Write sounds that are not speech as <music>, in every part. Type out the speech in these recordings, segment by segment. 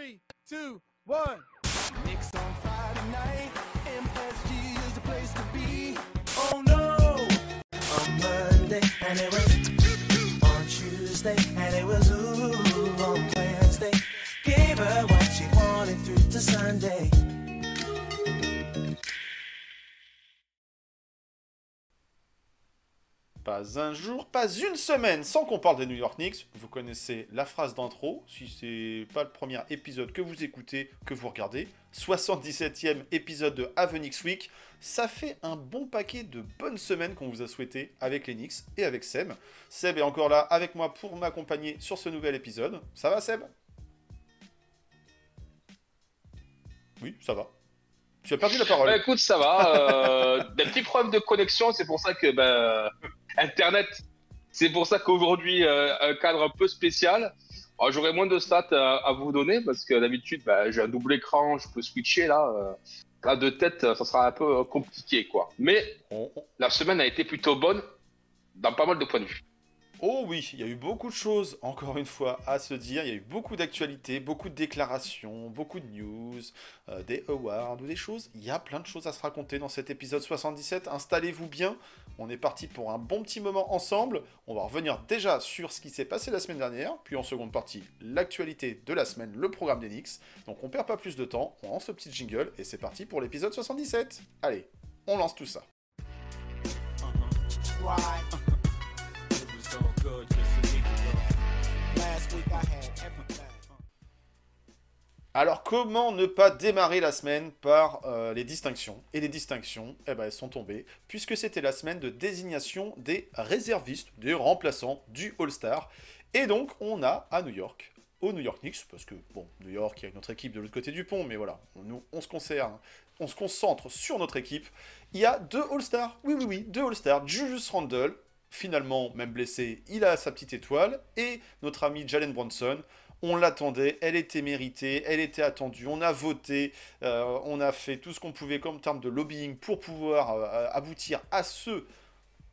Three, two, one. Knicks on Friday night. MSG is the place to be. Oh no! On Monday, and it was on Tuesday, and it was ooh on Wednesday. Gave her what she wanted through to Sunday. Pas un jour, pas une semaine sans qu'on parle des New York Knicks. Vous connaissez la phrase d'intro. Si c'est pas le premier épisode que vous écoutez, que vous regardez, 77e épisode de Avenix Week. Ça fait un bon paquet de bonnes semaines qu'on vous a souhaité avec les Knicks et avec Seb. Seb est encore là avec moi pour m'accompagner sur ce nouvel épisode. Ça va Seb? Oui, ça va. Tu as perdu la parole. Bah, écoute, ça va. Euh, <laughs> des petits problèmes de connexion, c'est pour ça que ben, Internet, c'est pour ça qu'aujourd'hui, euh, un cadre un peu spécial. Alors, J'aurai moins de stats à, à vous donner parce que d'habitude, ben, j'ai un double écran, je peux switcher là. euh, là, de tête, ça sera un peu euh, compliqué, quoi. Mais la semaine a été plutôt bonne dans pas mal de points de vue. Oh oui, il y a eu beaucoup de choses, encore une fois, à se dire. Il y a eu beaucoup d'actualités, beaucoup de déclarations, beaucoup de news, euh, des awards ou des choses. Il y a plein de choses à se raconter dans cet épisode 77. Installez-vous bien. On est parti pour un bon petit moment ensemble. On va revenir déjà sur ce qui s'est passé la semaine dernière, puis en seconde partie, l'actualité de la semaine, le programme d'Enix. Donc on perd pas plus de temps, on lance le petit jingle et c'est parti pour l'épisode 77. Allez, on lance tout ça. Alors comment ne pas démarrer la semaine par euh, les distinctions? Et les distinctions, eh ben, elles sont tombées, puisque c'était la semaine de désignation des réservistes, des remplaçants du All-Star. Et donc on a à New York, au New York Knicks, parce que bon, New York, il y a une autre équipe de l'autre côté du pont, mais voilà, nous on se concerne, on se concentre sur notre équipe. Il y a deux All-Stars, oui oui oui, deux All-Stars, Julius Randle, finalement même blessé, il a sa petite étoile, et notre ami Jalen Bronson, on l'attendait, elle était méritée, elle était attendue, on a voté, euh, on a fait tout ce qu'on pouvait comme terme de lobbying pour pouvoir euh, aboutir à ce,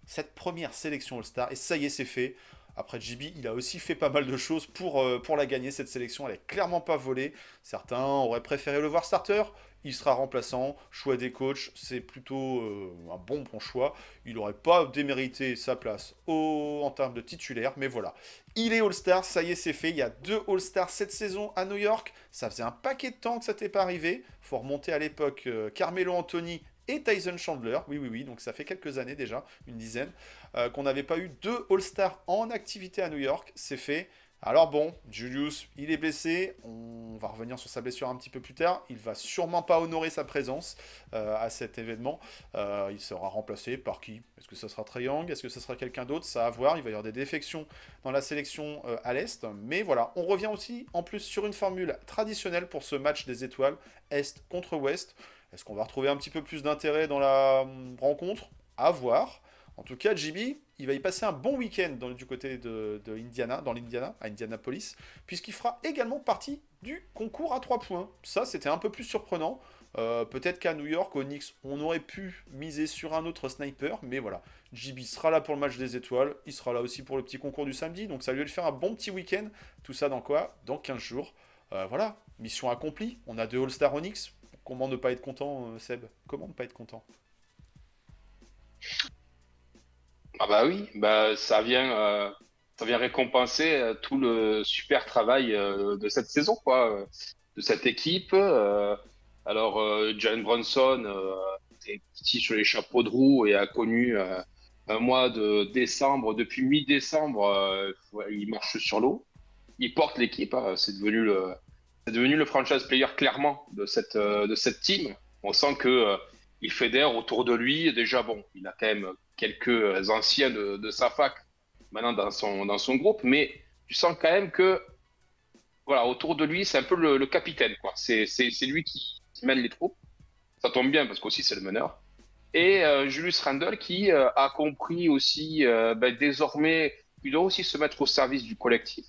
cette première sélection All-Star, et ça y est, c'est fait. Après, JB, il a aussi fait pas mal de choses pour, euh, pour la gagner, cette sélection. Elle est clairement pas volée. Certains auraient préféré le voir starter. Il sera remplaçant. Choix des coachs, c'est plutôt euh, un bon, bon choix. Il n'aurait pas démérité sa place en termes de titulaire, mais voilà. Il est All-Star, ça y est, c'est fait. Il y a deux All-Stars cette saison à New York. Ça faisait un paquet de temps que ça n'était pas arrivé. faut remonter à l'époque euh, Carmelo Anthony et Tyson Chandler. Oui, oui, oui, donc ça fait quelques années déjà, une dizaine, euh, qu'on n'avait pas eu deux All-Stars en activité à New York. C'est fait. Alors bon, Julius, il est blessé. On va revenir sur sa blessure un petit peu plus tard. Il va sûrement pas honorer sa présence euh, à cet événement. Euh, il sera remplacé par qui? Est-ce que ça sera Young Est-ce que ça sera quelqu'un d'autre? Ça à voir. Il va y avoir des défections dans la sélection euh, à l'Est. Mais voilà, on revient aussi en plus sur une formule traditionnelle pour ce match des étoiles Est contre Ouest. Est-ce qu'on va retrouver un petit peu plus d'intérêt dans la hum, rencontre? À voir. En tout cas, JB, il va y passer un bon week-end du côté de, Indiana, dans l'Indiana, à Indianapolis, puisqu'il fera également partie du concours à 3 points. Ça, c'était un peu plus surprenant. Euh, Peut-être qu'à New York, au Knicks, on aurait pu miser sur un autre sniper, mais voilà. JB sera là pour le match des étoiles, il sera là aussi pour le petit concours du samedi, donc ça lui faire un bon petit week-end. Tout ça dans quoi? Dans 15 jours. Euh, voilà, mission accomplie. On a deux All-Star Knicks. Comment ne pas être content, euh, Seb? Comment ne pas être content? Ah bah oui, bah ça vient, euh, ça vient récompenser euh, tout le super travail euh, de cette saison, quoi, de cette équipe. alors, Jalen Brunson est petit sur les chapeaux de roue et a connu un mois de décembre, depuis mi-décembre, il marche sur l'eau. Il porte l'équipe, hein, c'est devenu le, c'est devenu le franchise player clairement de cette, de cette team. On sent que il fédère autour de lui. Déjà, bon, il a quand même quelques anciens de, de sa fac maintenant dans son, dans son groupe, mais tu sens quand même que voilà, autour de lui, c'est un peu le, capitaine. quoi. C'est c'est- c'est lui qui, mène les troupes. Ça tombe bien parce qu'aussi c'est le meneur. Et euh, Julius Randle qui euh, a compris aussi euh, ben, désormais, il doit aussi se mettre au service du collectif.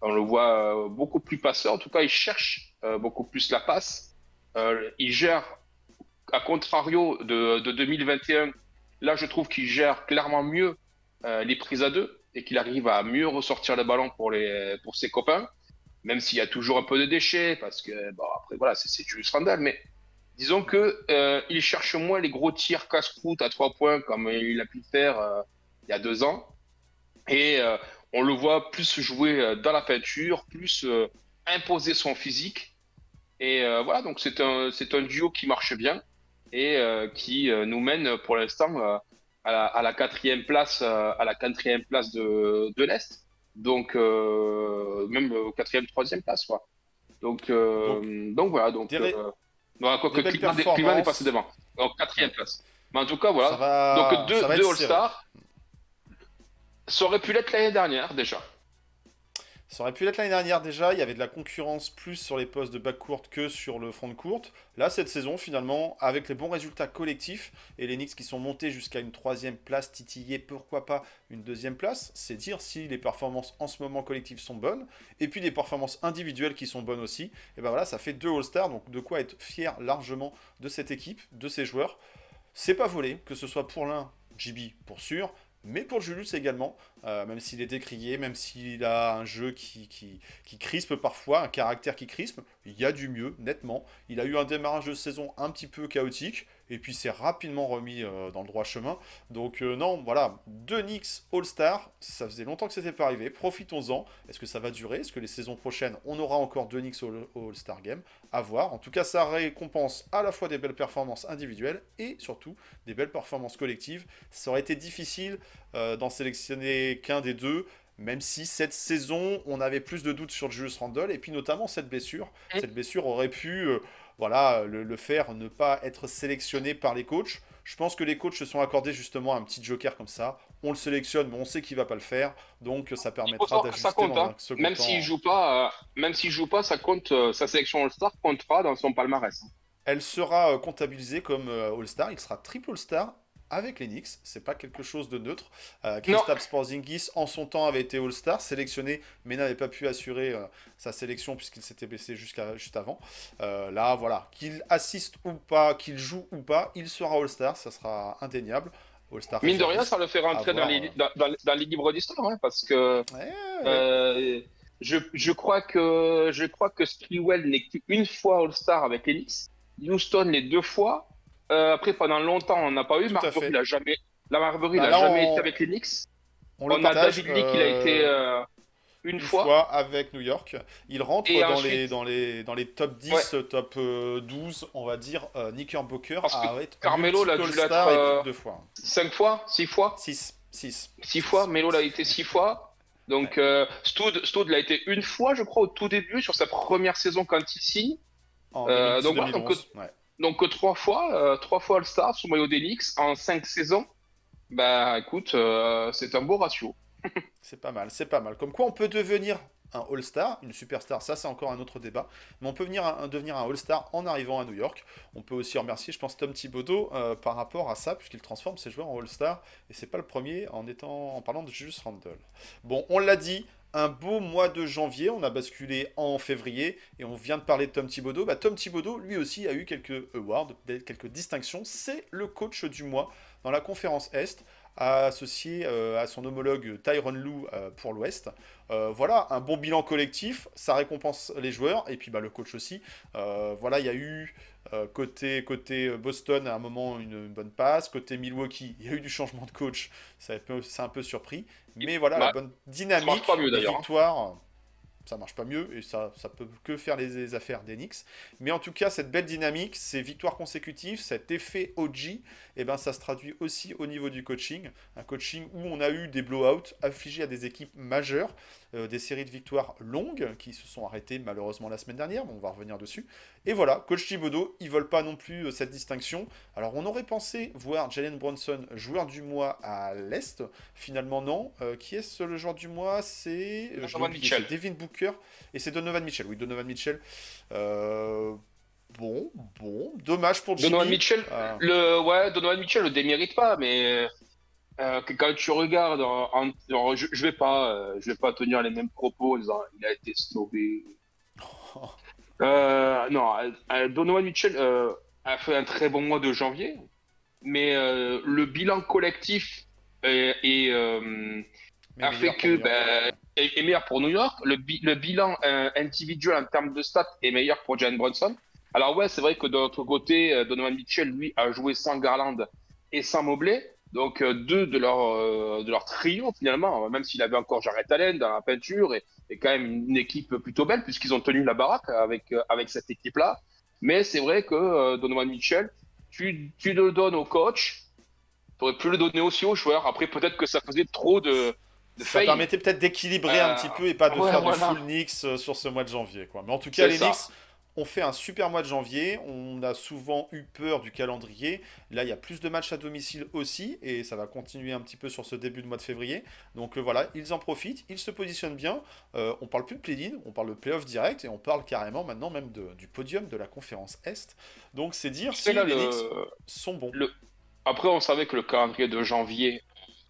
On le voit euh, beaucoup plus passeur, en tout cas il cherche euh, beaucoup plus la passe. Euh, il gère, à contrario de, de 2021, Là, je trouve qu'il gère clairement mieux euh, les prises à deux et qu'il arrive à mieux ressortir le ballon pour, ses copains. même s'il y a toujours un peu de déchets, parce que, après, voilà, c'est Julius Randle, mais disons que euh, cherche moins les gros tirs casse-croûte à trois points comme il a pu le faire euh, il y a deux ans. Et on le voit plus jouer dans la peinture, plus imposer son physique. Et voilà, donc c'est un duo qui marche bien et euh, qui euh, nous mène pour l'instant euh, à, la, à la quatrième place, à la quatrième place de, de l'Est. Donc, euh, même au quatrième, troisième place, quoi. Donc, euh, donc, voilà, donc, euh, voilà, quoi que Cleveland, est passé devant. Donc, quatrième place. Mais en tout cas, voilà. va, Donc, deux, deux. All-Stars. Ça aurait pu l'être l'année dernière, déjà. Ça aurait pu l'être l'année dernière déjà, il y avait de la concurrence plus sur les postes de backcourt que sur le front de courte. Là, cette saison, finalement, avec les bons résultats collectifs et les Knicks qui sont montés jusqu'à une troisième place, titillés, pourquoi pas une deuxième place, c'est dire si les performances en ce moment collectives sont bonnes, et puis des performances individuelles qui sont bonnes aussi. Et ben voilà, ça fait deux All-Stars, donc de quoi être fier largement de cette équipe, de ces joueurs. C'est pas volé, que ce soit pour l'un, JB pour sûr, mais pour Julius également, euh, même s'il est décrié, même s'il a un jeu qui, crispe parfois, un caractère qui crispe, il y a du mieux, nettement. Il a eu un démarrage de saison un petit peu chaotique, et puis s'est rapidement remis euh, dans le droit chemin. Donc euh, non, voilà, deux Knicks All-Star, ça faisait longtemps que c'était pas arrivé, profitons-en. Est-ce que ça va durer? Est-ce que les saisons prochaines, on aura encore deux Knicks All- All-Star Game? À voir. En tout cas, ça récompense à la fois des belles performances individuelles, et surtout des belles performances collectives. Ça aurait été difficile euh, d'en sélectionner qu'un des deux, même si cette saison, on avait plus de doutes sur Julius Randle, et puis notamment cette blessure. Cette blessure aurait pu voilà, le, le faire ne pas être sélectionné par les coachs. Je pense que les coachs se sont accordés justement un petit joker comme ça. On le sélectionne, mais on sait qu'il va pas le faire, donc ça permettra ça d'ajuster hein. un second Même s'il joue pas, euh, même s'il joue pas, ça compte. euh, sa sélection All-Star comptera dans son palmarès. Elle sera euh, comptabilisée comme euh, All-Star. Il sera triple All-Star avec les Knicks. C'est pas quelque chose de neutre. Euh, Kristaps Porzingis, en son temps, avait été All-Star, sélectionné, mais n'avait pas pu assurer euh, sa sélection puisqu'il s'était blessé jusqu'à juste avant. Euh, là, voilà, qu'il assiste ou pas, qu'il joue ou pas, il sera All-Star. Ça sera indéniable. All-Star. Mine de rien, ça le fait rentrer dans les, dans, dans- dans les livres d'histoire, hein, parce que Ouais, euh, je, je crois que je crois que Sprewell n'est qu'une fois All-Star avec les Knicks, Houston les deux fois. Euh, après, pendant longtemps, on n'a pas eu. Tout Marbury fait. n'a jamais, la Marbury Bah n'a là, jamais on- été avec les Knicks. on a David Lee qui a euh, été euh, une, une fois. fois. avec New York. Il rentre dans, ensuite- les, dans, les, dans les top 10, top euh, 12, on va dire. Knickerbocker a Carmelo l'a dû l'être, et euh, plus de fois. Cinq fois, six fois, 6. 6. six fois. Melo l'a été six fois. Donc euh, Stoud, Stoud l'a été une fois, je crois, au tout début sur sa première saison quand il signe. En Euh, 2010, donc voilà, 2011, donc, ouais. Donc euh, trois fois, euh, trois fois All-Star sous maillot Knicks en cinq saisons. Bah écoute, euh, c'est un beau ratio. <laughs> C'est pas mal, c'est pas mal. Comme quoi on peut devenir un All-Star, une superstar, ça c'est encore un autre débat, mais on peut venir devenir un All-Star en arrivant à New York. On peut aussi remercier, je pense, Tom Thibodeau par rapport à ça, puisqu'il transforme ses joueurs en All-Star, et c'est pas le premier en, étant, en parlant de Julius Randle. Bon, on l'a dit, un beau mois de janvier, on a basculé en février, et on vient de parler de Tom Thibodeau. Bah, Tom Thibodeau, lui aussi, a eu quelques awards, quelques distinctions. C'est le coach du mois dans la conférence Est, associé euh, à son homologue Tyron Lue euh, pour l'Ouest. Euh, voilà, un bon bilan collectif, ça récompense les joueurs, et puis bah, le coach aussi. Voilà, il y a eu euh, côté, côté Boston à un moment une, une bonne passe, côté Milwaukee, il y a eu du changement de coach, ça a un peu surpris, mais voilà, la Bah, bonne dynamique, pas mieux, d'ailleurs, hein. victoire, ça marche pas mieux, et ça, ça peut que faire les, les affaires des Knicks. Mais en tout cas, cette belle dynamique, ces victoires consécutives, cet effet OG, eh ben, ça se traduit aussi au niveau du coaching. Un coaching où on a eu des blowouts affligés à des équipes majeures, euh, des séries de victoires longues qui se sont arrêtées malheureusement la semaine dernière, mais on va revenir dessus. Et voilà, coach Thibodeau, ils veulent pas non plus euh, cette distinction. Alors on aurait pensé voir Jalen Bronson joueur du mois à l'Est, finalement non. Euh, qui est le joueur du mois? C'est euh, Donovan Mitchell. Devin Booker et c'est Donovan Mitchell. Oui, Donovan Mitchell. Euh, Bon, bon, dommage pour Jimmy. Donovan Mitchell, Euh, le ouais, Donovan Mitchell le démérite pas, mais euh, que quand tu regardes, en, en- genre, je, je vais pas, euh, je vais pas tenir les mêmes propos en disant il a été snobé. <laughs> Euh, non, Donovan Mitchell a fait un très bon mois de janvier, mais le bilan collectif est, a fait que pour New York. ben, est, meilleur pour New York. Le, le bilan individuel en termes de stats est meilleur pour Jalen Brunson. Alors ouais, c'est vrai que de l'autre côté, Donovan Mitchell, lui, a joué sans Garland et sans Mobley. Donc deux de leur, de leur trio finalement, même s'il avait encore Jared Allen dans la peinture et, et quand même une, équipe plutôt belle puisqu'ils ont tenu la baraque avec, avec cette équipe-là. Mais c'est vrai que Donovan Mitchell, tu, tu le donnes au coach, tu aurais pu le donner aussi aux joueurs. Après, peut-être que ça faisait trop de, ça permettait peut-être d'équilibrer un euh, petit peu et pas de faire du full Knicks euh, sur ce mois de janvier. Quoi. Mais en tout cas, les Knicks ont fait un super mois de janvier. On a souvent eu peur du calendrier. Là, il y a plus de matchs à domicile aussi et ça va continuer un petit peu sur ce début de mois de février. Donc euh, voilà, ils en profitent, ils se positionnent bien. on parle plus de play-in, on parle de play-off direct et on parle carrément maintenant même de, du podium de la conférence Est. Donc c'est dire si les Knicks sont bons. Après, on savait que le calendrier de janvier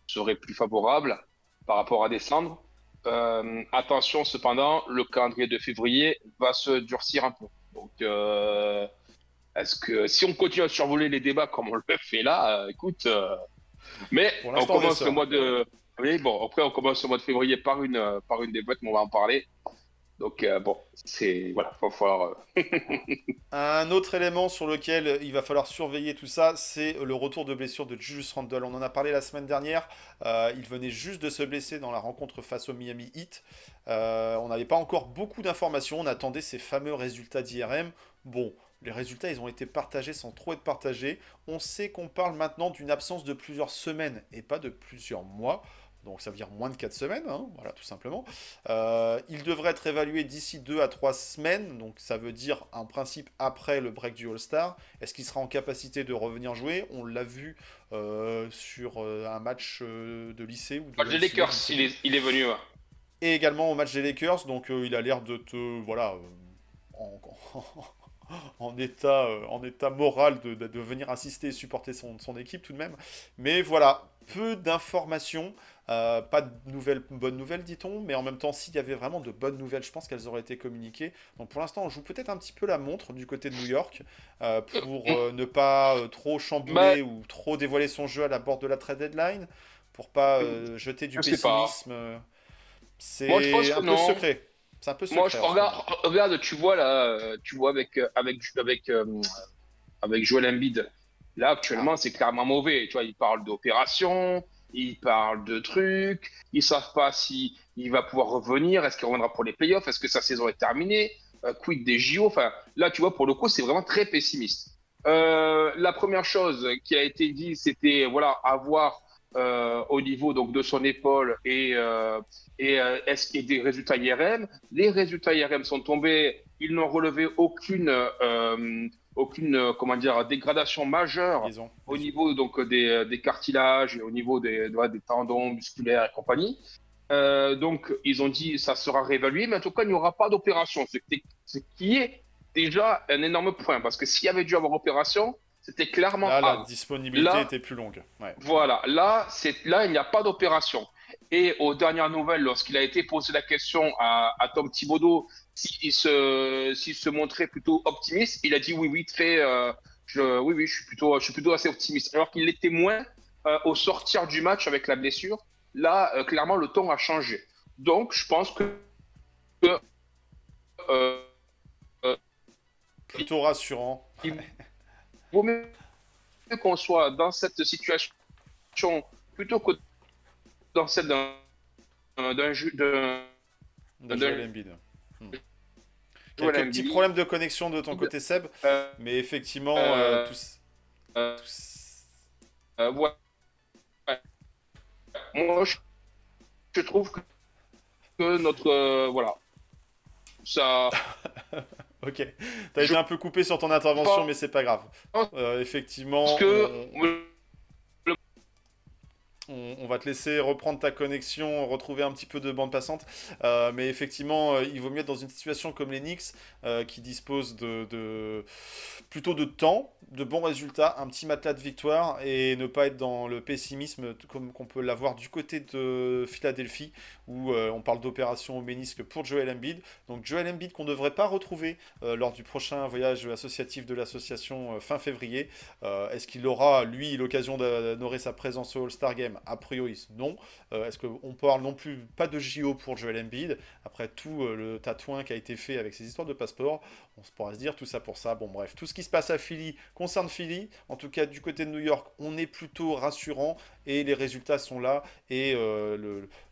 serait plus favorable par rapport à décembre. Euh, attention cependant, le calendrier de février va se durcir un peu. Donc, euh, est-ce que si on continue à survoler les débats comme on le fait là, euh, écoute, mais on commence le mois de, oui, bon, après on commence le mois de février par une par une défaite, mais on va en parler. Donc euh, bon, c'est voilà, va falloir. Euh, <laughs> un autre élément sur lequel il va falloir surveiller tout ça, c'est le retour de blessure de Julius Randle. On en a parlé la semaine dernière. Euh, il venait juste de se blesser dans la rencontre face au Miami Heat. on n'avait pas encore beaucoup d'informations. On attendait ces fameux résultats d'IRM. Bon, les résultats, ils ont été partagés sans trop être partagés. On sait qu'on parle maintenant d'une absence de plusieurs semaines et pas de plusieurs mois donc ça veut dire moins de 4 semaines, hein, voilà tout simplement. Euh, il devrait être évalué d'ici 2 à 3 semaines, donc ça veut dire en principe après le break du All-Star. Est-ce qu'il sera en capacité de revenir jouer? On l'a vu euh, sur euh, un match de lycée. Ou de match des Lakers, il est, il est, venu. Et également au match des Lakers, donc il a l'air de te... Voilà. <laughs> En, état, en état moral de, de, venir assister et supporter son, son équipe tout de même. Mais voilà, peu d'informations. Euh, pas de nouvelles, bonnes nouvelles, dit-on, mais en même temps, s'il y avait vraiment de bonnes nouvelles, je pense qu'elles auraient été communiquées. Donc pour l'instant, on joue peut-être un petit peu la montre du côté de New York euh, pour euh, ne pas trop chambouler ou trop dévoiler son jeu à la porte de la trade deadline, pour pas jeter du pessimisme. C'est un peu secret. C'est un peu secret. Moi, je regarde, regarde, tu vois là, tu vois avec avec avec avec Joel Embiid. Là, actuellement, ah. c'est clairement mauvais. Tu vois, il parle d'opération ils parlent de trucs, ils savent pas si il va pouvoir revenir, est-ce qu'il reviendra pour les playoffs, est-ce que sa saison est terminée, euh, quid des JO, enfin là tu vois pour le coup c'est vraiment très pessimiste. Euh, la première chose qui a été dit c'était voilà avoir euh, au niveau donc de son épaule et et est-ce qu'il y a des résultats IRM Les résultats IRM sont tombés, ils n'ont relevé aucune aucune euh, comment dire dégradation majeure au niveau donc des, des, cartilages et au niveau des, des tendons musculaires et compagnie. Euh, donc ils ont dit ça sera réévalué, mais en tout cas il n'y aura pas d'opération, ce qui est déjà un énorme point parce que s'il y avait dû avoir opération, c'était clairement là la disponibilité était plus longue. Voilà, là là il n'y a pas d'opération. Et aux dernières nouvelles, lorsqu'il a été posé la question à, à Tom Thibodeau s'il se, se montrait plutôt optimiste, il a dit oui, oui, très, euh, je, oui, oui, je suis plutôt, je suis plutôt assez optimiste. Alors qu'il l'était moins euh, au sortir du match avec la blessure. Là, euh, clairement, le ton a changé. Donc, je pense que. plutôt rassurant. Il vaut mieux qu'on soit dans cette situation plutôt que dans celle d'un d'un Hmm. Quelques petits problèmes de connexion de ton côté, Seb, euh, mais effectivement, euh, euh, ouais. Moi, je, trouve que, notre. voilà. Ça. <laughs> ok. T'as été un peu coupé sur ton intervention, mais c'est pas grave. effectivement. que on, va te laisser reprendre ta connexion, retrouver un petit peu de bande passante. Euh, mais effectivement, euh, il vaut mieux être dans une situation comme les Knicks, euh, qui disposent de, plutôt de temps, de bons résultats, un petit matelas de victoire, et ne pas être dans le pessimisme comme qu'on peut l'avoir du côté de Philadelphie, où on parle d'opération au ménisque pour Joel Embiid. Donc Joel Embiid qu'on ne devrait pas retrouver lors du prochain voyage associatif de l'association fin février. Est-ce qu'il aura, lui, l'occasion d'honorer sa présence au All-Star Game? A priori non. Euh, est-ce qu'on parle non plus pas de JO pour Joel Embiid? Après tout euh, le tatouin qui a été fait avec ces histoires de passeport, on se pourra se dire tout ça pour ça. Bon, bref, tout ce qui se passe à Philly concerne Philly. En tout cas, du côté de New York, on est plutôt rassurant et les résultats sont là. Et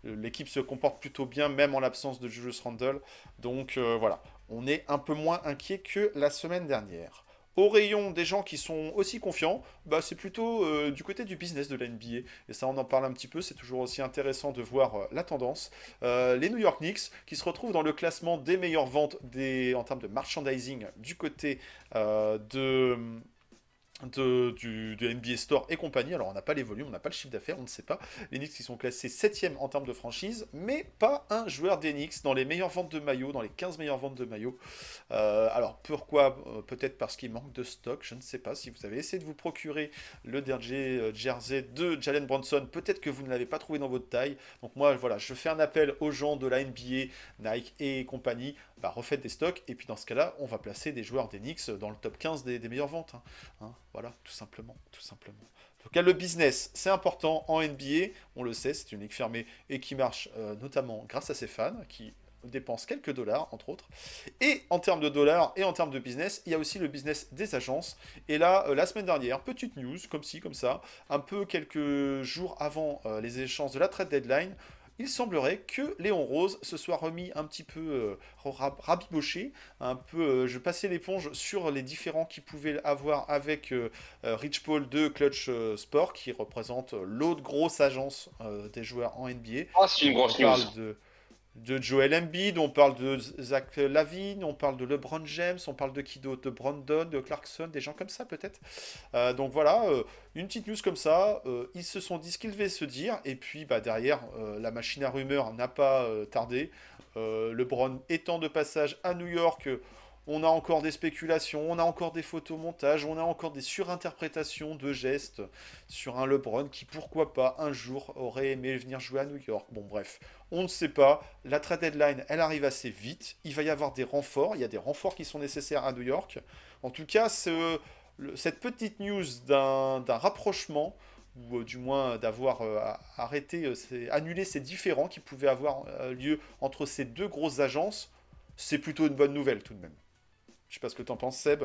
l'équipe se comporte plutôt bien, même en l'absence de Julius Randle. Donc voilà, on est un peu moins inquiet que la semaine dernière. Au rayon des gens qui sont aussi confiants, bah, c'est plutôt euh, du côté du business de la NBA. Et ça, on en parle un petit peu, c'est toujours aussi intéressant de voir euh, la tendance. Euh, les New York Knicks, qui se retrouvent dans le classement des meilleures ventes en termes de merchandising du côté de de, du, NBA Store et compagnie. Alors, on n'a pas les volumes, on n'a pas le chiffre d'affaires, on ne sait pas. Les Knicks qui sont classés 7 en termes de franchise, mais pas un joueur des Knicks dans les meilleures ventes de maillots, dans les 15 meilleures ventes de maillots. Euh, alors, pourquoi? Euh, Peut-être parce qu'il manque de stock, je ne sais pas. Si vous avez essayé de vous procurer le dernier euh, jersey de Jalen Bronson, peut-être que vous ne l'avez pas trouvé dans votre taille. Donc, moi, voilà, je fais un appel aux gens de la NBA, Nike et compagnie bah, refaites des stocks, et puis dans ce cas-là, on va placer des joueurs d'Enix dans le top 15 des, meilleures ventes. Hein. Hein, voilà, tout simplement, tout simplement. En tout cas, le business, c'est important en NBA, on le sait, c'est une ligue fermée et qui marche euh, notamment grâce à ses fans, qui dépensent quelques dollars, entre autres. Et en termes de dollars et en termes de business, il y a aussi le business des agences. Et là, euh, la semaine dernière, petite news, comme ci, comme ça, un peu quelques jours avant euh, les échéances de la trade deadline, il semblerait que Léon Rose se soit remis un petit peu euh, rabiboché, un peu, euh, je passais l'éponge sur les différents qu'il pouvait avoir avec euh, Rich Paul de Clutch Sport, qui représente l'autre grosse agence des joueurs en NBA. Ah, c'est une grosse news. De, de Joel Embiid, on parle de Zach Lavine, on parle de LeBron James, on parle de Kido, de Brandon, de Clarkson, des gens comme ça peut-être. Euh, donc voilà, euh, une petite news comme ça. Euh, ils se sont dit ce qu'ils devaient se dire, et puis bah, derrière, la machine à rumeurs n'a pas tardé. LeBron étant de passage à New York on a encore des spéculations, on a encore des photomontages, on a encore des surinterprétations de gestes sur un LeBron qui, pourquoi pas, un jour aurait aimé venir jouer à New York. Bon, bref, on ne sait pas. La trade deadline, elle arrive assez vite. Il va y avoir des renforts. Il y a des renforts qui sont nécessaires à New York. En tout cas, cette petite news d'un rapprochement ou euh, du moins d'avoir euh, arrêté, euh, annulé ces différends qui pouvaient avoir lieu entre ces deux grosses agences, c'est plutôt une bonne nouvelle tout de même. Je sais pas ce que t'en penses, Seb.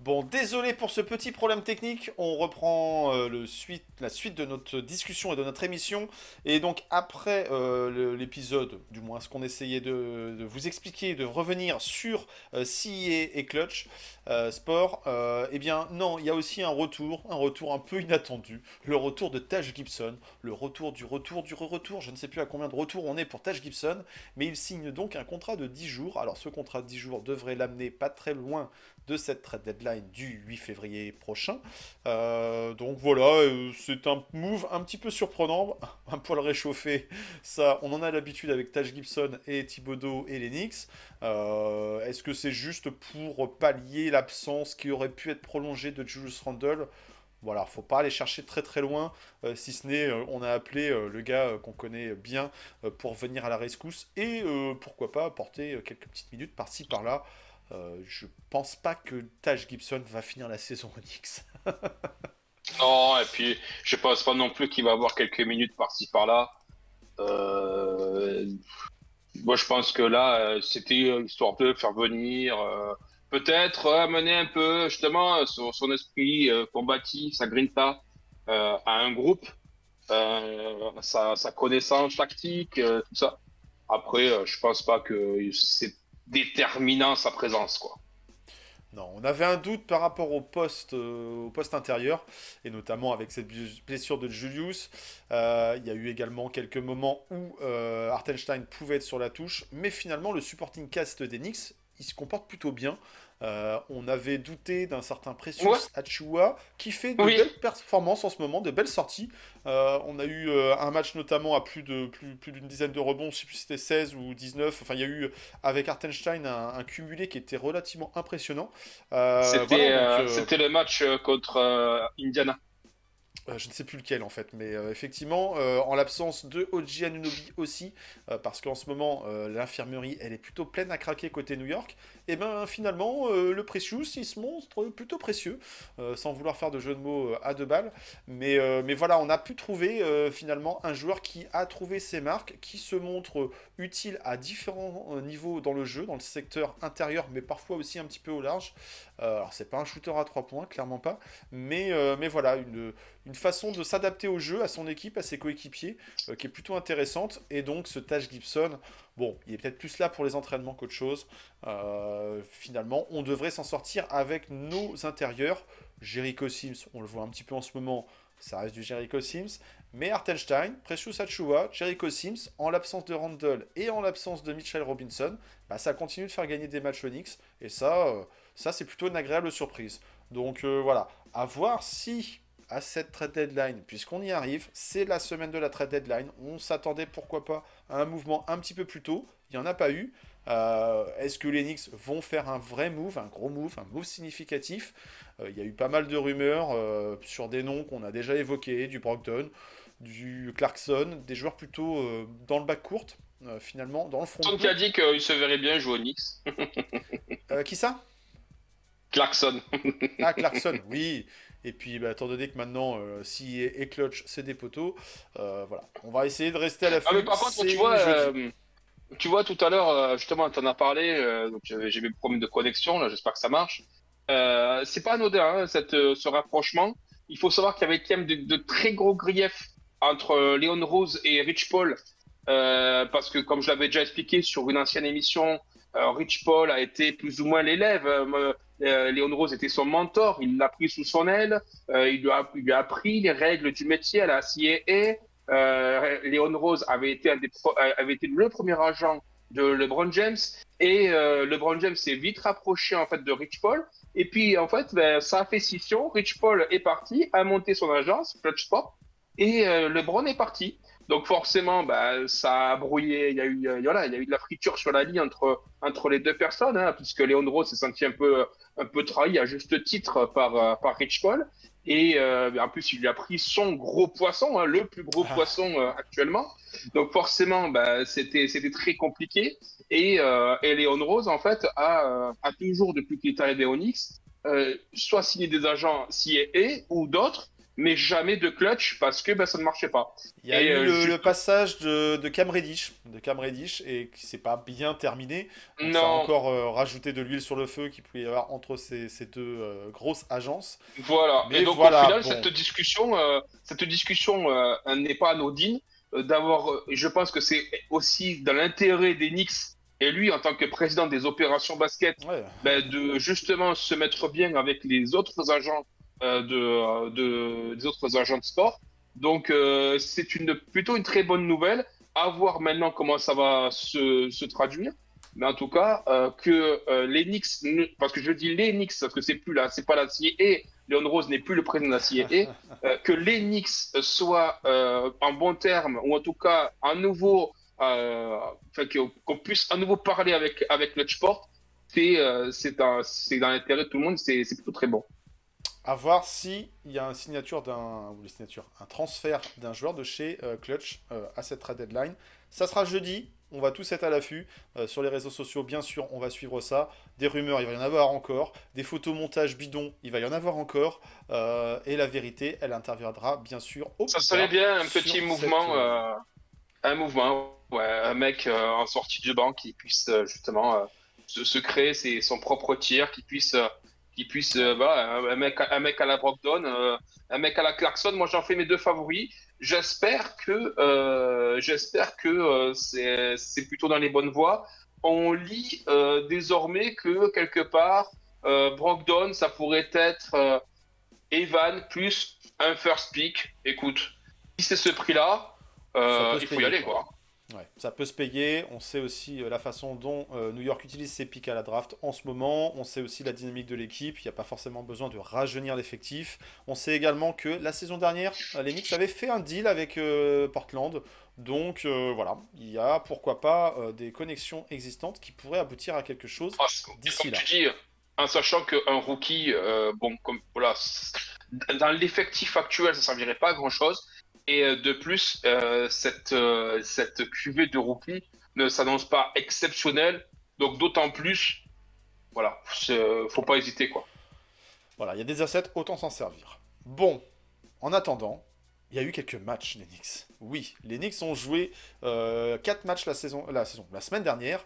Bon, désolé pour ce petit problème technique. On reprend euh, la suite de notre discussion et de notre émission. Et donc, après euh, l'épisode, du moins ce qu'on essayait de, vous expliquer, de revenir sur euh, et Clutch euh, Sport, eh bien, non, il y a aussi un retour, un retour un peu inattendu. Le retour de Taj Gibson. Le retour du retour du retour. Je ne sais plus à combien de retours on est pour Taj Gibson. Mais il signe donc un contrat de 10 jours. Alors, ce contrat de 10 jours devrait l'amener pas très loin de cette trade deadline du 8 février prochain. Euh, donc voilà, euh, c'est un move un petit peu surprenant, <laughs> un poil réchauffé. Ça, on en a l'habitude avec Taj Gibson et Thibodeau et Lennox. Euh, est-ce que c'est juste pour pallier l'absence qui aurait pu être prolongée de Julius Randle? Voilà, faut pas aller chercher très très loin, si ce n'est, on a appelé le gars qu'on connaît bien pour venir à la rescousse et pourquoi pas apporter quelques petites minutes par-ci par-là euh, je pense pas que Taj Gibson va finir la saison Onyx. <laughs> non, et puis je pense pas non plus qu'il va avoir quelques minutes par-ci par-là. Euh, moi, je pense que là, euh, c'était histoire de faire venir, peut-être amener un peu justement son, son esprit combatif, sa grinta à un groupe, sa, sa, connaissance tactique, tout ça. Après, je pense pas que c'est déterminant sa présence, quoi. Non, on avait un doute par rapport au poste, euh, au poste intérieur, et notamment avec cette blessure de Julius. Euh, il y a eu également quelques moments où euh, Artenstein pouvait être sur la touche, mais finalement le supporting cast d'Enix, il se comporte plutôt bien. Euh, on avait douté d'un certain Precious Achua qui fait de belles performances en ce moment, de belles sorties. Euh, on a eu euh, un match notamment à plus de plus, plus d'une dizaine de rebonds, je sais plus si c'était 16 ou 19. Enfin, il y a eu avec Artenstein un, cumulé qui était relativement impressionnant. c'était le match contre Indiana. Euh, je ne sais plus lequel en fait, mais euh, effectivement, euh, en l'absence de Oji Anunobi aussi, parce qu'en ce moment, l'infirmerie, elle est plutôt pleine à craquer côté New York, et ben finalement, le Precious, il se montre plutôt précieux, sans vouloir faire de jeu de mots à deux balles, mais, mais voilà, on a pu trouver finalement un joueur qui a trouvé ses marques, qui se montre utile à différents niveaux dans le jeu, dans le secteur intérieur, mais parfois aussi un petit peu au large. Alors c'est pas un shooter à trois points, clairement pas, mais, mais voilà, une, une façon de s'adapter au jeu, à son équipe, à ses coéquipiers, euh, qui est plutôt intéressante. Et donc ce Taj Gibson, bon, il est peut-être plus là pour les entraînements qu'autre chose. Euh, finalement, on devrait s'en sortir avec nos intérieurs. Jericho Sims, on le voit un petit peu en ce moment, ça reste du Jericho Sims. Mais Hartenstein, Precious Achua, Jericho Sims, en l'absence de Randall et en l'absence de Mitchell Robinson, bah, ça continue de faire gagner des matchs Onyx. Et ça, euh, ça c'est plutôt une agréable surprise. Donc voilà, à voir si à cette trade deadline, puisqu'on y arrive, c'est la semaine de la trade deadline. On s'attendait pourquoi pas à un mouvement un petit peu plus tôt. Il n'y en a pas eu. Euh, Est-ce que les Knicks vont faire un vrai move, un gros move, un move significatif? Euh, Il y a eu pas mal de rumeurs euh, sur des noms qu'on a déjà évoqués, du Brogdon, du Clarkson, des joueurs plutôt dans le bac court, euh, finalement, dans le front. Tom qui a dit qu'il se verrait bien jouer au Knicks. Qui ça? Clarkson. Ah, Clarkson, oui. Et puis, bah, étant donné que maintenant, euh, si et, Clutch, c'est des poteaux, euh, voilà. On va essayer de rester à la Ah, mais par contre, tu vois, euh, tu vois, tout à l'heure, justement, tu en as parlé, donc j'ai mes problèmes de connexion, là, j'espère que ça marche. Euh, c'est pas anodin, hein, cette, ce rapprochement. Il faut savoir qu'il y avait quand même de, de très gros griefs entre Léon Rose et Rich Paul, euh, parce que, comme je l'avais déjà expliqué sur une ancienne émission, Rich Paul a été plus ou moins l'élève. Euh, euh, Léon Rose était son mentor, il l'a pris sous son aile, euh, il, lui a, appris les règles du métier à la CIA. Euh, Léon Rose avait été, euh, le premier agent de LeBron James et euh, LeBron James s'est vite rapproché en fait de Rich Paul et puis en fait ben, ça a fait scission. Rich Paul est parti, a monté son agence Clutch Sport et euh, LeBron est parti. Donc forcément, ben, ça a brouillé. Il y a eu, euh, voilà, il y a eu de la friture sur la ligne entre entre les deux personnes, hein, puisque Léon Rose s'est senti un peu un peu trahi à juste titre par euh, par Rich Paul. Et euh, en plus, il lui a pris son gros poisson, hein, le plus gros Ah. poisson euh, actuellement. Donc forcément, bah, c'était c'était très compliqué. Et, euh, et Léon Rose, en fait, a, euh, a toujours, depuis qu'il est arrivé au Knicks, euh, soit signé des agents CIA ou d'autres, mais jamais de clutch parce que bah, ça ne marchait pas. Il y a Et, eu euh, le, je- le passage de, de Cam Reddish, de Cam Reddish, et qui s'est pas bien terminé. Donc, Ça a Non, encore euh, rajouté de l'huile sur le feu qu'il pouvait y avoir entre ces, ces deux euh, grosses agences. voilà. Mais et donc voilà, au final, bon. cette discussion, euh, cette discussion n'est pas anodine. D'avoir, je pense que c'est aussi dans l'intérêt des Knicks et lui en tant que président des opérations basket Ouais. ben, de justement se mettre bien avec les autres agents de, de, des autres agents de sport. Donc euh, c'est une plutôt une très bonne nouvelle. À voir maintenant comment ça va se, se traduire. Mais en tout cas, euh, que euh, les Knicks, parce que je dis les Knicks, parce que c'est plus là, c'est pas la CIA, Léon Rose n'est plus le président de la CIA, <laughs> euh, que les Knicks soient euh, en bon terme, ou en tout cas à nouveau, euh, qu'on puisse à nouveau parler avec, avec le sport, c'est euh, dans l'intérêt de tout le monde, c'est plutôt très bon. À voir si il y a une signature d'un ou les signatures, un transfert d'un joueur de chez euh, Clutch euh, à cette trade deadline. Ça sera jeudi. On va tous être à l'affût Euh, sur les réseaux sociaux. Bien sûr, on va suivre ça. Des rumeurs, il va y en avoir encore. Des photomontages bidons, il va y en avoir encore. Euh, et la vérité, elle interviendra bien sûr. Au Ça serait bien un petit mouvement, un mouvement, ouais, un mec en sortie de banque qui puisse justement se, se créer ses, son propre tir, qui puisse, qui puisse, euh, voilà, un, mec, un mec à la Brogdon, euh, un mec à la Clarkson. Moi, j'en fais mes deux favoris. J'espère que, euh, j'espère que euh, c'est, plutôt dans les bonnes voies. On lit désormais que quelque part, Brogdon, ça pourrait être Evan plus un first pick. Écoute, si c'est ce prix-là, il faut y aller, quoi. Ouais, ça peut se payer. On sait aussi euh, la façon dont euh, New York utilise ses pics à la draft en ce moment. On sait aussi la dynamique de l'équipe. Il n'y a pas forcément besoin de rajeunir l'effectif. On sait également que la saison dernière, euh, les Knicks avaient fait un deal avec euh, Portland. Donc euh, voilà, il y a pourquoi pas des connexions existantes qui pourraient aboutir à quelque chose. Ah, D'ici là. tu dis, en sachant qu'un rookie, bon, comme voilà, dans l'effectif actuel, ça servirait pas à grand chose. Et euh, de plus, euh, cette, euh, cette cuvée de rookie ne s'annonce pas exceptionnelle. Donc d'autant plus, voilà, faut pas hésiter quoi. Voilà, il y a des assets, autant s'en servir. Bon, en attendant, il y a eu quelques matchs, les Knicks. Oui, les Knicks ont joué 4 matchs la saison, la saison, la semaine dernière.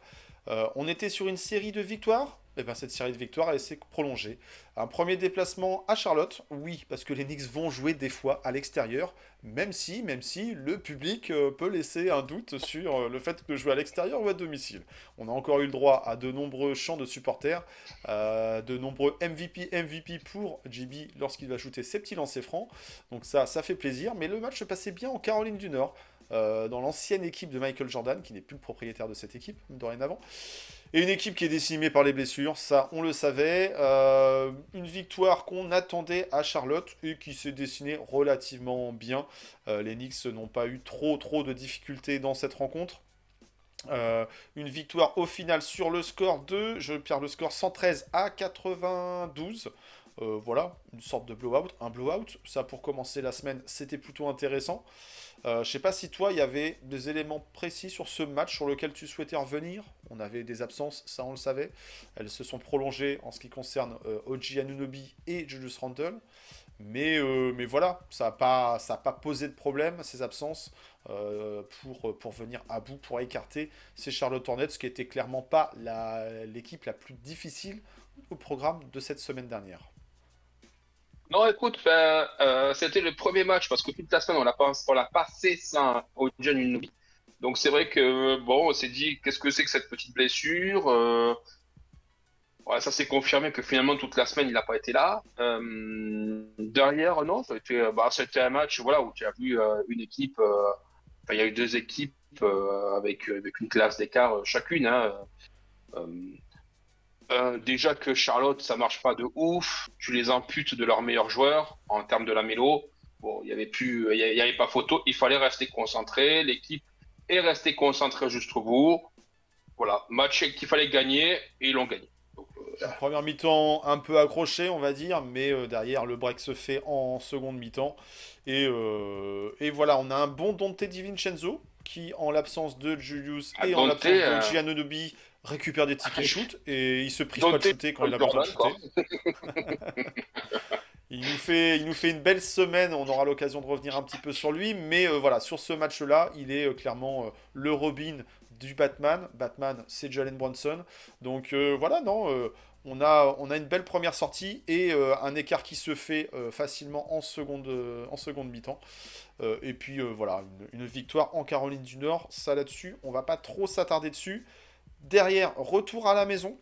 Euh, on était sur une série de victoires. Et bien cette série de victoires, s'est prolongée. Un premier déplacement à Charlotte, oui, parce que les Knicks vont jouer des fois à l'extérieur, même si, même si le public euh, peut laisser un doute sur euh, le fait de jouer à l'extérieur ou à domicile. On a encore eu le droit à de nombreux chants de supporters, euh, de nombreux MVP, MVP pour JB lorsqu'il va shooter ses petits lancers francs. Donc ça, ça fait plaisir. Mais le match se passait bien en Caroline du Nord, dans l'ancienne équipe de Michael Jordan, qui n'est plus le propriétaire de cette équipe dorénavant. Et une équipe qui est décimée par les blessures, ça on le savait. Euh, une victoire qu'on attendait à Charlotte et qui s'est dessinée relativement bien. Euh, les Knicks n'ont pas eu trop trop de difficultés dans cette rencontre. Euh, une victoire au final sur le score de, je perds le score 113 à 92. Euh, voilà, une sorte de blowout, un blowout. Ça pour commencer la semaine, c'était plutôt intéressant. Euh, je sais pas si toi, il y avait des éléments précis sur ce match sur lequel tu souhaitais revenir. On avait des absences, ça on le savait. Elles se sont prolongées en ce qui concerne euh, Oji Anunobi et Julius Randle. Mais, voilà, ça n'a pas, posé de problème, ces absences, pour, venir à bout, pour écarter ces Charlotte Hornets, qui était clairement pas l'équipe la plus difficile au programme de cette semaine dernière. Non, écoute, euh, c'était le premier match parce que toute la semaine on l'a passé sans Ojan Unubi. Donc c'est vrai que bon, on s'est dit qu'est-ce que c'est que cette petite blessure. euh, ça s'est confirmé que finalement toute la semaine il n'a pas été là. Euh, derrière, non, c'était bah, c'était un match voilà où tu as vu euh, une équipe. il y a eu deux équipes avec une classe d'écart chacune. Hein, euh, déjà que Charlotte, ça marche pas de ouf. Tu les amputes de leurs meilleurs joueurs en termes de la mélo. Bon, il y avait plus, il y avait- pas photo. Il fallait rester concentré. L'équipe est restée concentrée jusqu'au bout. Voilà, match qu'il fallait gagner et ils l'ont gagné. Donc, euh, Première mi-temps un peu accroché, on va dire, mais euh, derrière le break se fait en seconde mi-temps. Et, et voilà, on a un bon Dante DiVincenzo qui, en l'absence de Julius et en l'absence de Giannonobi, récupère des tickets shoot et il se prive pas de shooter quand il a besoin de shooter. <laughs> Il nous, fait, il nous fait une belle semaine, on aura l'occasion de revenir un petit peu sur lui, mais euh, voilà, sur ce match-là, il est euh, clairement euh, le Robin du Batman. Batman, c'est Jalen Brunson. Donc voilà, non, on, a, on a une belle première sortie et un écart qui se fait facilement en seconde, en seconde mi-temps. Et puis voilà, une, une victoire en Caroline du Nord, ça là-dessus, on va pas trop s'attarder dessus. Derrière, retour à la maison.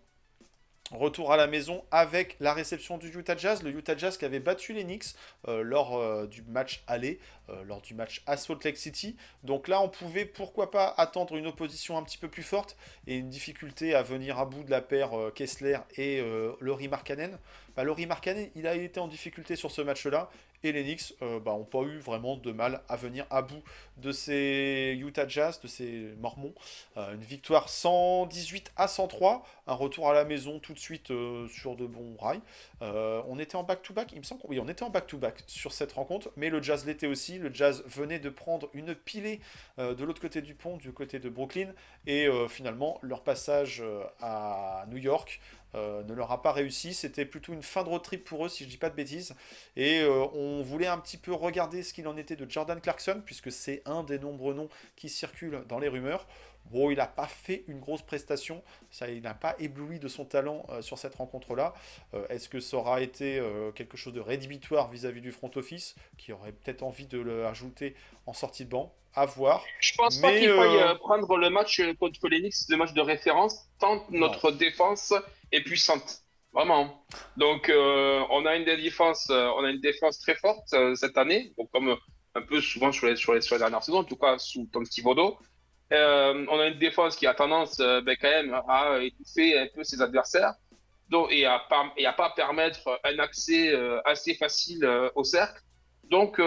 Retour à la maison avec la réception du Utah Jazz, le Utah Jazz qui avait battu les Knicks euh, lors euh, du match aller, euh, lors du match à Salt Lake City. Donc là, on pouvait pourquoi pas attendre une opposition un petit peu plus forte et une difficulté à venir à bout de la paire Kessler et Laurie Markkanen. Bah, Laurie Markkanen, il a été en difficulté sur ce match-là et les Knicks euh, bah, pas eu vraiment de mal à venir à bout de ces Utah Jazz, de ces Mormons. Euh, une victoire 118 à 103, un retour à la maison tout de suite euh, sur de bons rails. On était en back-to-back, il me semble oui, on était en back-to-back sur cette rencontre, mais le Jazz l'était aussi. Le Jazz venait de prendre une pilée de l'autre côté du pont, du côté de Brooklyn, et finalement leur passage à New York euh, ne leur a pas réussi. C'était plutôt une fin de road trip pour eux, si je dis pas de bêtises. Et euh, on voulait un petit peu regarder ce qu'il en était de Jordan Clarkson, puisque c'est un des nombreux noms qui circulent dans les rumeurs. Bon, il n'a pas fait une grosse prestation, ça, il n'a pas ébloui de son talent euh, sur cette rencontre-là. Euh, Est-ce que ça aura été euh, quelque chose de rédhibitoire vis-à-vis du front office, qui aurait peut-être envie de le rajouter en sortie de banc? À voir. Je pense pas Mais, qu'il faille prendre le match contre les Knicks, le match de référence, tant notre défense est puissante. Vraiment. Donc, on a une défense, on a une défense très forte cette année, donc comme un peu souvent sur les, sur les, sur les dernières saisons, en tout cas sous Tom Thibodeau. Euh, on a une défense qui a tendance euh, ben, quand même à étouffer un peu ses adversaires donc, et, à pas, et à pas permettre un accès euh, assez facile au cercle. Donc,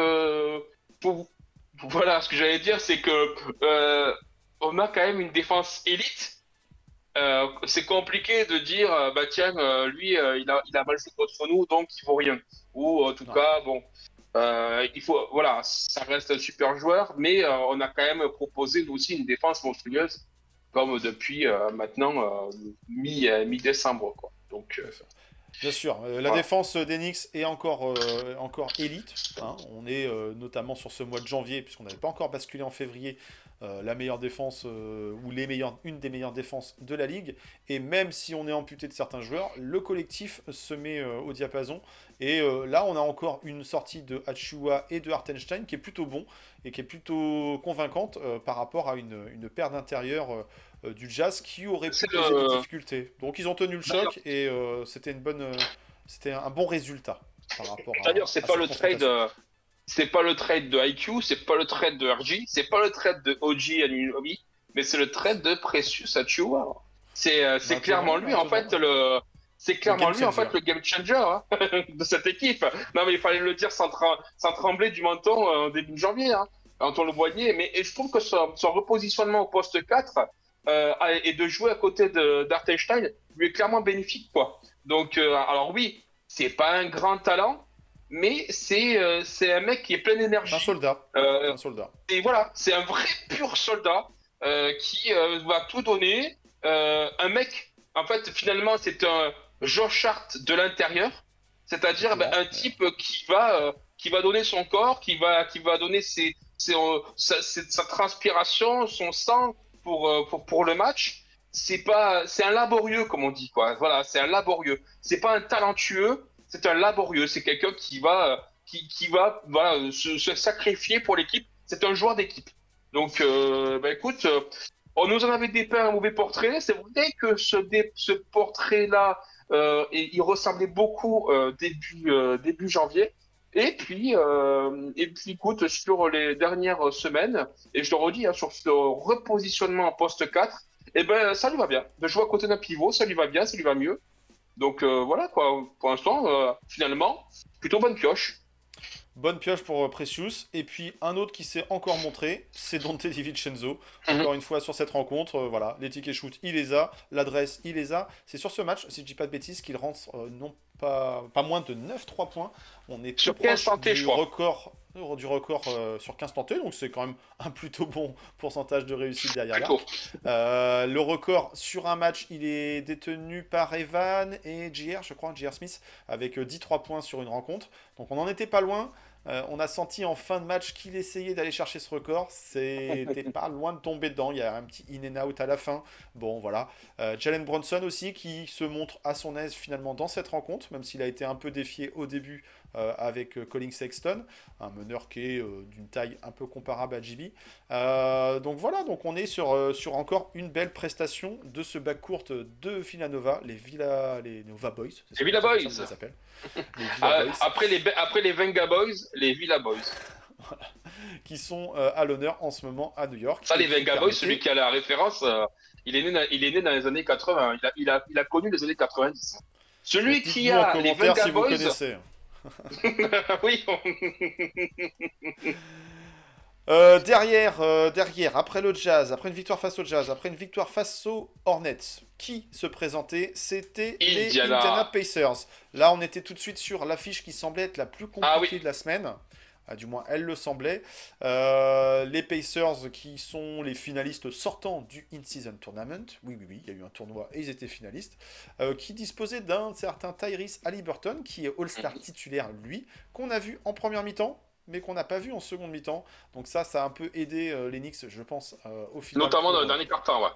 pour, voilà, ce que j'allais dire, c'est que on a quand même une défense élite, c'est compliqué de dire, bah tiens, lui, il, a, il a mal joué contre nous, donc il vaut rien. Ou en tout Non. cas, bon, euh, il faut, voilà, ça reste un super joueur, mais euh, on a quand même proposé nous aussi une défense monstrueuse, comme depuis euh, maintenant mi, mi-décembre, quoi. Donc, Bien sûr, la Voilà. défense d'Enix est encore, encore élite. hein. On est notamment sur ce mois de janvier, puisqu'on n'avait pas encore basculé en février, euh, la meilleure défense euh, ou les meilleures, une des meilleures défenses de la ligue. Et même si on est amputé de certains joueurs, le collectif se met euh, au diapason. Et là, on a encore une sortie de Achua et de Hartenstein qui est plutôt bon et qui est plutôt convaincante par rapport à une, une paire d'intérieur euh, du Jazz qui aurait pu le- des difficultés. Donc ils ont tenu le choc et c'était une bonne, c'était un bon résultat par rapport. C'est-à-dire, c'est pas le trade, c'est pas le trade de IQ, c'est pas le trade de RG, c'est pas le trade de OG Anunobi, mais c'est le trade de Precious Achua. C'est euh, c'est Maintenant, clairement lui, en fait, le. C'est clairement game lui, en changer. fait, le game changer hein, <laughs> de cette équipe. Non, mais il fallait le dire sans, tra- sans trembler du menton euh, au début de janvier, hein, quand on le voyait. Mais et je trouve que son, son repositionnement au poste 4 euh, et de jouer à côté d'Artenstein lui est clairement bénéfique, quoi. Donc, euh, alors oui, c'est pas un grand talent, mais c'est euh, c'est un mec qui est plein d'énergie. Un soldat. Euh, Un soldat. et voilà, c'est un vrai pur soldat euh, qui va tout donner. Un mec, en fait, finalement, c'est un Josh Hart de l'intérieur, c'est-à-dire ben, un type qui va qui va donner son corps, qui va qui va donner ses, ses, sa, transpiration, son sang pour pour pour le match. C'est pas c'est un laborieux comme on dit quoi. Voilà, c'est un laborieux. C'est pas un talentueux, c'est un laborieux. C'est quelqu'un qui va euh, qui, va voilà, se, sacrifier pour l'équipe. C'est un joueur d'équipe. Donc, euh, bah, écoute, euh, on nous en avait dépeint un mauvais portrait. C'est vrai que ce, portrait-là, euh, il ressemblait beaucoup début, début janvier. Et puis, et puis, écoute, sur les dernières semaines, et je le redis, hein, sur ce repositionnement en poste 4, eh ben, ça lui va bien. De jouer à côté d'un pivot, ça lui va bien, ça lui va mieux. Donc euh, voilà, quoi. Pour l'instant, euh, finalement, plutôt bonne pioche. Bonne pioche pour euh, Precious. Et puis un autre qui s'est encore montré, c'est Dante DiVincenzo. Mhm. Encore une fois sur cette rencontre, euh, voilà, les tickets shoot, il les a, l'adresse, il les a. C'est sur ce match, si je dis pas de bêtises, qu'il rentre non pas, pas moins de 9-3 points. On est Sur tout proche 15 tentés, du je crois. record, du record euh, sur 15 tentés, donc c'est quand même un plutôt bon <laughs> pourcentage de réussite derrière là. Euh, le record sur un match, il est détenu par Evan et JR, je crois, JR Smith, avec euh, 10-3 points sur une rencontre. Donc on n'en était pas loin. Euh, on a senti en fin de match qu'il essayait d'aller chercher ce record. C'était <laughs> pas loin de tomber dedans. Il y a un petit in and out à la fin. Bon, voilà. Euh, Jalen Bronson aussi, qui se montre à son aise finalement dans cette rencontre, même s'il a été un peu défié au début euh, avec euh, Colin Sexton, un meneur qui est euh, d'une taille un peu comparable à JB. Euh, donc voilà, donc on est sur, euh, sur encore une belle prestation de ce bac courte de Villanova, les Villa, les Nova Boys. Les Villa Boys. ça qu'on les appelle. Les Ah, après, les, après les Venga Boys, les Villa Boys. <laughs> qui sont euh, à l'honneur en ce moment à New York. Ça, les Venga Boys, celui qui a la référence, euh, il, est né dans, il est né dans les années 80. Il a, il a, il a connu les années 90. Celui qui a les Venga si vous Boys. connaissez. <laughs> <laughs> oui, Euh, derrière, euh, derrière, après le Jazz, après une victoire face au Jazz, après une victoire face aux Hornets, qui se présentait C'était les Indiana. Pacers. Là, on était tout de suite sur l'affiche qui semblait être la plus compliquée Ah oui. de la semaine. Ah, du moins, elle le semblait. Euh, les Pacers qui sont les finalistes sortants du In-Season Tournament. Oui, oui, oui, il y a eu un tournoi et ils étaient finalistes. qui disposaient d'un certain Tyrese Halliburton, qui est All-Star titulaire, lui, qu'on a vu en première mi-temps, mais qu'on n'a pas vu en seconde mi-temps. Donc ça, ça a un peu aidé euh, les Knicks, je pense, euh, au final. notamment dans le dernier quart-temps, ouais.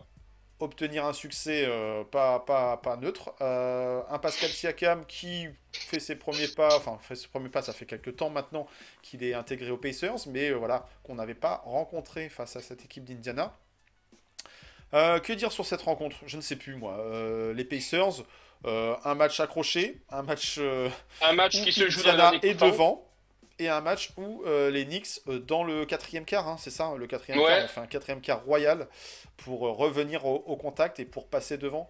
obtenir un succès euh, pas, pas, pas neutre. Euh, un Pascal Siakam qui fait ses premiers pas, enfin fait ses premiers pas, ça fait quelques temps maintenant qu'il est intégré aux Pacers, mais euh, voilà, qu'on n'avait pas rencontré face à cette équipe d'Indiana. Que dire sur cette rencontre? Je ne sais plus moi. Les Pacers, un match accroché, un match Un match où qui se joue dans est devant. Et un match où euh, les Knicks, euh, dans le quatrième quart, hein, c'est ça, le quatrième Ouais. quart, on fait un quatrième quart royal pour euh, revenir au, au contact et pour passer devant.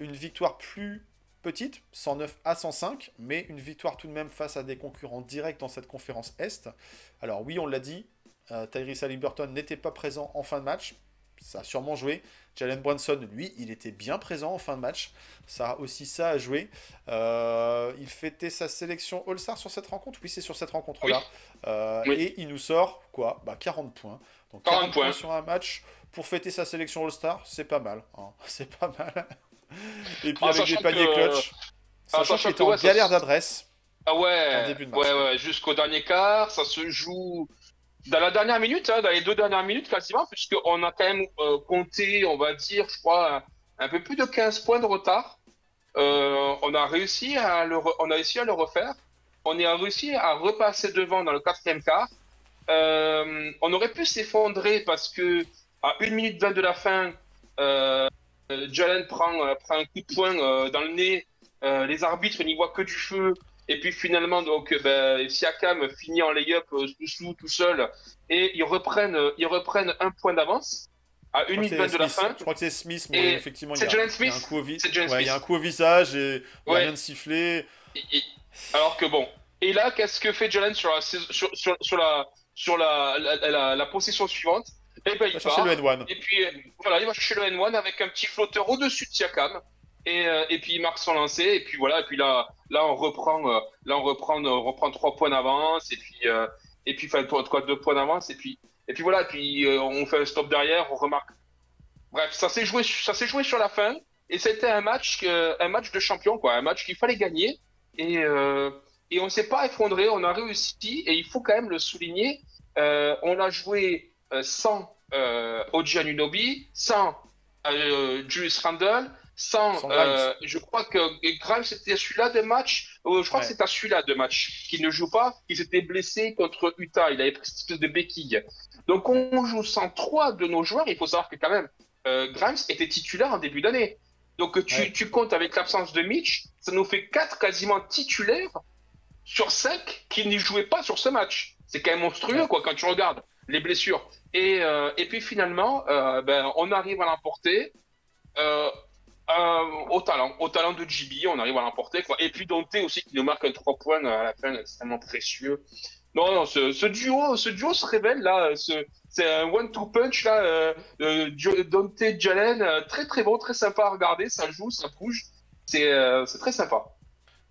Une victoire plus petite, 109 à 105, mais une victoire tout de même face à des concurrents directs dans cette conférence Est. Alors oui, on l'a dit, Tyrese Halliburton n'était pas présent en fin de match. ça a sûrement joué. Jalen Brunson, lui, il était bien présent en fin de match. Ça a aussi ça à jouer. Euh, il fêtait sa sélection All-Star sur cette rencontre. Oui, c'est sur cette rencontre-là. Euh, Oui. Et il nous sort quoi bah, 40 points. Donc 40 40 points sur un match pour fêter sa sélection All-Star, c'est pas mal. hein. <laughs> C'est pas mal. Et puis Ah, avec des paniers que- clutch. ah, Sachant qu'il était en ça- galère d'adresse. Ah ouais, ouais, ouais, jusqu'au dernier quart, ça se joue dans la dernière minute, hein, dans les deux dernières minutes quasiment, puisqu'on a quand même euh, compté, on va dire, je crois, un, peu plus de 15 points de retard. Euh, on a réussi à le, re- on a réussi à le refaire. On a réussi à repasser devant dans le quatrième quart. Euh, on aurait pu s'effondrer parce que à 1 minute 20 de la fin, Jalen prend, prend un coup de poing dans le nez. Les arbitres n'y voient que du feu. Et puis finalement, donc, euh, ben, Siakam finit en lay-up euh, tout seul. Et ils reprennent, euh, ils reprennent un point d'avance à 1 Je crois minute que 20 c'est de la fin. Je crois que c'est Smith, mais Et effectivement, il y, a, Jalen il y a un coup au, vi- ouais, il y a un coup au visage et Ouais. rien de sifflé. Et- et- alors que bon. Et là, qu'est-ce que fait Jalen sur la, sur, sur, sur la, sur la, la, la, la possession suivante? Eh ben, Il va il chercher part. le N1. Et puis, voilà, il va chercher le N1 avec un petit flotteur au-dessus de Siakam. Et, euh, et puis, il marque son lancer. Et puis, voilà. Et puis là, là on reprend, euh, là, on reprend, on reprend trois points d'avance. Et puis, euh, et puis, enfin, trois- deux points d'avance. Et puis, et puis, voilà. Et puis, on fait un stop derrière. On remarque. Bref, ça s'est joué, ça s'est joué sur la fin. Et c'était un match, un match de champion, quoi. Un match qu'il fallait gagner. Et, et on s'est pas effondré. On a réussi. Et il faut quand même le souligner. On a joué sans OG Anunobi, sans euh, Julius Randle, sans, euh, je crois que Grimes c'était celui-là de match, euh, je crois Ouais. que c'était celui-là de match qui ne joue pas, qui s'était blessé contre Utah, il avait pris cette de béquille. Donc on joue sans trois de nos joueurs, il faut savoir que quand même euh, Grimes était titulaire en début d'année. Donc tu, Ouais. tu comptes avec l'absence de Mitch, ça nous fait quatre quasiment titulaires sur cinq qui n'y jouaient pas sur ce match. C'est quand même monstrueux Ouais. quoi quand tu regardes les blessures. Et, euh, et puis finalement, ben, on arrive à l'emporter euh, au talent, au talent de GB, on arrive à l'emporter. Et puis Dante aussi qui nous marque un 3 points à la fin, extrêmement précieux. Non, non, ce, duo, ce duo se révèle là. Ce, c'est un one-two punch là. Euh, euh, Dante Jalen, euh, très très bon, très sympa à regarder. Ça joue, ça bouge. C'est euh, c'est très sympa.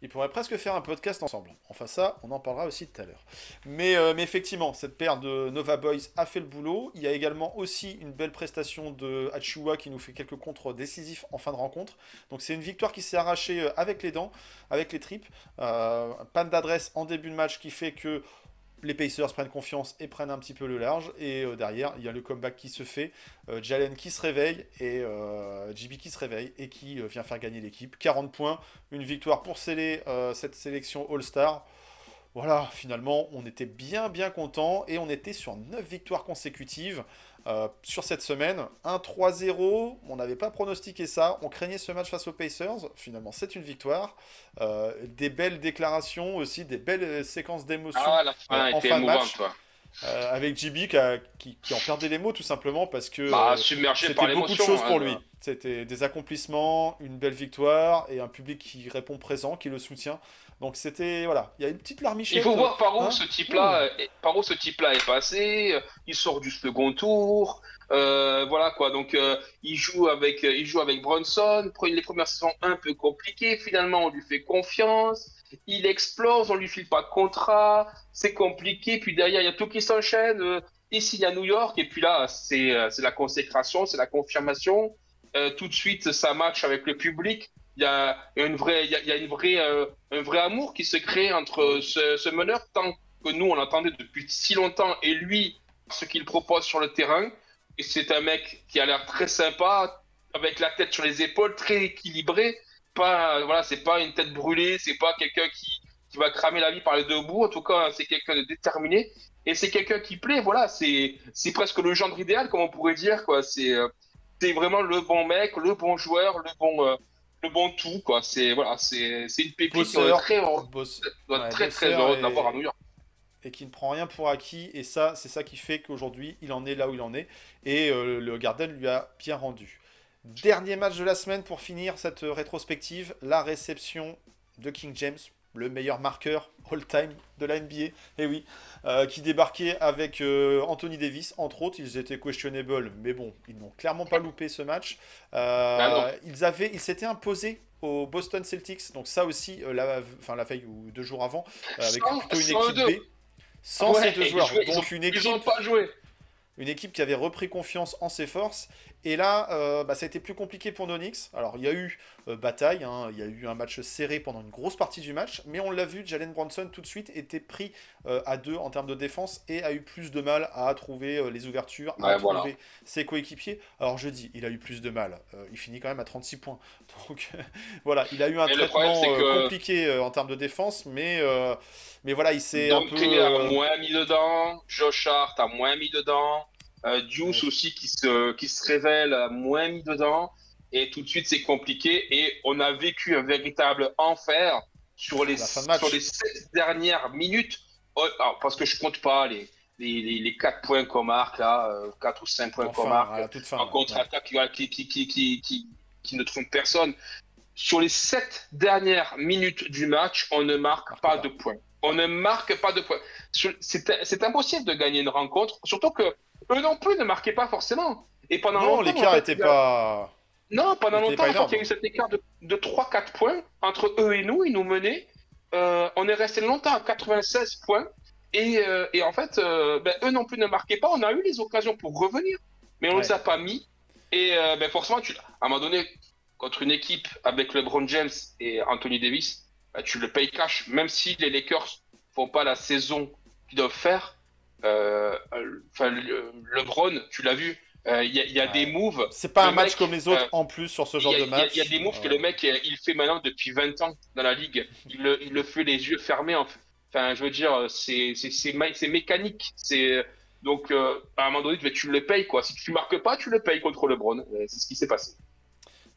Ils pourraient presque faire un podcast ensemble. Enfin, ça, on en parlera aussi tout à l'heure. Mais, euh, mais effectivement, cette paire de Nova Boys a fait le boulot. Il y a également aussi une belle prestation de Achua qui nous fait quelques contres décisifs en fin de rencontre. Donc, c'est une victoire qui s'est arrachée euh, avec les dents, avec les tripes. Euh, panne d'adresse en début de match qui fait que les Pacers prennent confiance et prennent un petit peu le large. Et euh, derrière, il y a le comeback qui se fait. Euh, Jalen qui se réveille et euh, qui se réveille et qui euh, vient faire gagner l'équipe. 40 points, une victoire pour sceller cette sélection All-Star. Voilà, finalement, on était bien bien content et on était sur 9 victoires consécutives euh, sur cette semaine. 1-3-0, on n'avait pas pronostiqué ça, on craignait ce match face aux Pacers. Finalement, c'est une victoire. Euh, des belles déclarations aussi, des belles euh, séquences d'émotions Ah, en fin de match. avec JB qui, a- qui- qui en perdait les mots tout simplement parce que Bah, c'était beaucoup de choses pour hein. lui. C'était des accomplissements, une belle victoire et un public qui répond présent, qui le soutient. Donc c'était voilà, il y a une petite larmichette. Il faut voir par où hein. ce type-là, est- par où ce type-là est passé. Il sort du second tour, euh, voilà quoi. Donc euh, il joue avec, euh, il joue avec Bronson. Les premières saisons un peu compliquées. Finalement, on lui fait confiance. Il explose, on lui file pas de contrat. C'est compliqué. Puis derrière, il y a tout qui s'enchaîne. euh, il signe à New York. Et puis là, c'est c'est la consécration, c'est la confirmation. Euh, tout de suite, ça match avec le public. Il y a une vraie, il y a, il y a une vraie, euh, un vrai amour qui se crée entre ce, ce meneur, tant que nous on l'attendait depuis si longtemps, et lui, ce qu'il propose sur le terrain. Et c'est un mec qui a l'air très sympa, avec la tête sur les épaules, très équilibré. Pas, voilà, c'est pas une tête brûlée, c'est pas quelqu'un qui, qui va cramer la vie par les deux bouts. En tout cas, c'est quelqu'un de déterminé. Et c'est quelqu'un qui plaît, voilà, c'est, c'est presque le genre idéal, comme on pourrait dire, quoi. C'est, euh, c'est vraiment le bon mec, le bon joueur, le bon, euh, le bon tout, quoi. C'est, voilà, c'est, c'est une pépite. Bosseur, très, boss- ouais, très, très heureux et- de l'avoir à New York. et qui ne prend rien pour acquis. Et ça, c'est ça qui fait qu'aujourd'hui, il en est là où il en est. Et euh, le Garden lui a bien rendu. Dernier match de la semaine pour finir cette rétrospective, la réception de King James le meilleur marqueur all-time de la NBA, et eh oui, euh, qui débarquait avec euh, Anthony Davis, entre autres. Ils étaient questionable, mais bon, ils n'ont clairement pas loupé ce match. Euh, Ah ils avaient, ils s'étaient imposés au Boston Celtics, donc ça aussi, la, enfin, la veille ou deux jours avant, avec Sans- plutôt une équipe B. Sans Ouais, ces deux joueurs. jouaient- ils donc ont- une Ils équipe ont pas joué. une équipe qui avait repris confiance en ses forces. Et là, euh, bah, ça a été plus compliqué pour Nonix. Alors, il y a eu euh, bataille, hein, il y a eu un match serré pendant une grosse partie du match, mais on l'a vu, Jalen Bronson tout de suite était pris euh, à deux en termes de défense et a eu plus de mal à trouver les ouvertures, à Ouais, trouver voilà. ses coéquipiers. Alors, je dis, il a eu plus de mal. Il finit quand même à 36 points. <laughs> Donc, <laughs> voilà, il a eu un traitement problème, que- compliqué en termes de défense, mais, mais voilà, il s'est un peu. A moins mis dedans. Josh Hart a moins mis dedans. Euh, Ouais. aussi qui se, qui se révèle moins mis dedans. Et tout de suite, c'est compliqué. Et on a vécu un véritable enfer sur les, sur les sept dernières minutes. Oh, alors, parce que je compte pas les, les, les, les 4 points qu'on marque, là, euh, 4 ou 5 points qu'on enfin, marque toute fin. en ouais. contre-attaque qui, qui, qui, qui, qui, qui ne trompe personne. Sur les sept dernières minutes du match, on ne marque Marque pas pas. de points. On ne marque pas de points. C'est impossible de gagner une rencontre, surtout que eux non plus ne marquaient pas forcément. Et pendant Non, longtemps, l'écart en fait, était il y a- pas. Non, pendant longtemps, pas il y a eu cet écart de, de 3-4 points entre eux et nous, ils nous menaient. Euh, on est resté longtemps à 96 points. Et, euh, et en fait, euh, ben, eux non plus ne marquaient pas. On a eu les occasions pour revenir, mais on ne Ouais. les a pas mis. Et ben, forcément, tu, à un moment donné, contre une équipe avec LeBron James et Anthony Davis, ben, tu le payes cash. Même si les Lakers font pas la saison qu'ils doivent faire, euh, euh, le- LeBron, tu l'as vu, euh, il y a, y a Ouais. des moves C'est pas un match mec, comme les autres euh, en plus sur ce genre a, de match. il y a des moves que Euh, le mec, euh, il fait maintenant depuis 20 ans dans la ligue. Il le, il le fait les yeux fermés. en- Enfin, je veux dire, c'est mécanique. C'est donc euh, à un moment donné, tu- le payes quoi. Si tu marques pas, tu le payes contre LeBron. Euh, C'est ce qui s'est passé.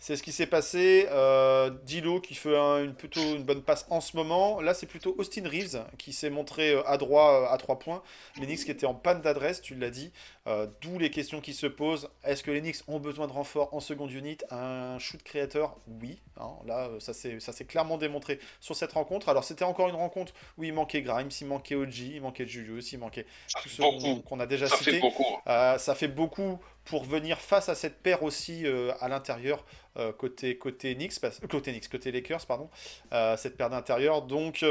C'est ce qui s'est passé. Euh, Dilo qui fait un- une, plutôt une bonne passe en ce moment. Là, c'est plutôt Austin Reeves qui s'est montré euh, adroit euh, à 3 points. Knicks qui étaient en panne d'adresse, tu l'as dit. Euh, D'où les questions qui se posent. Est-ce que les Knicks ont besoin de renfort en seconde unit? Un shoot créateur? Oui. Hein, là, ça s'est clairement démontré sur cette rencontre. Alors, c'était encore une rencontre où il manquait Grimes, il manquait OG, il manquait Julius, il manquait Ça ceux beaucoup. qu'on a déjà Ça cités. fait beaucoup. Euh, ça fait beaucoup pour venir face à cette paire aussi euh, à l'intérieur euh, côté côté Knicks, côté Knicks, côté Lakers pardon, euh, cette paire d'intérieur. Donc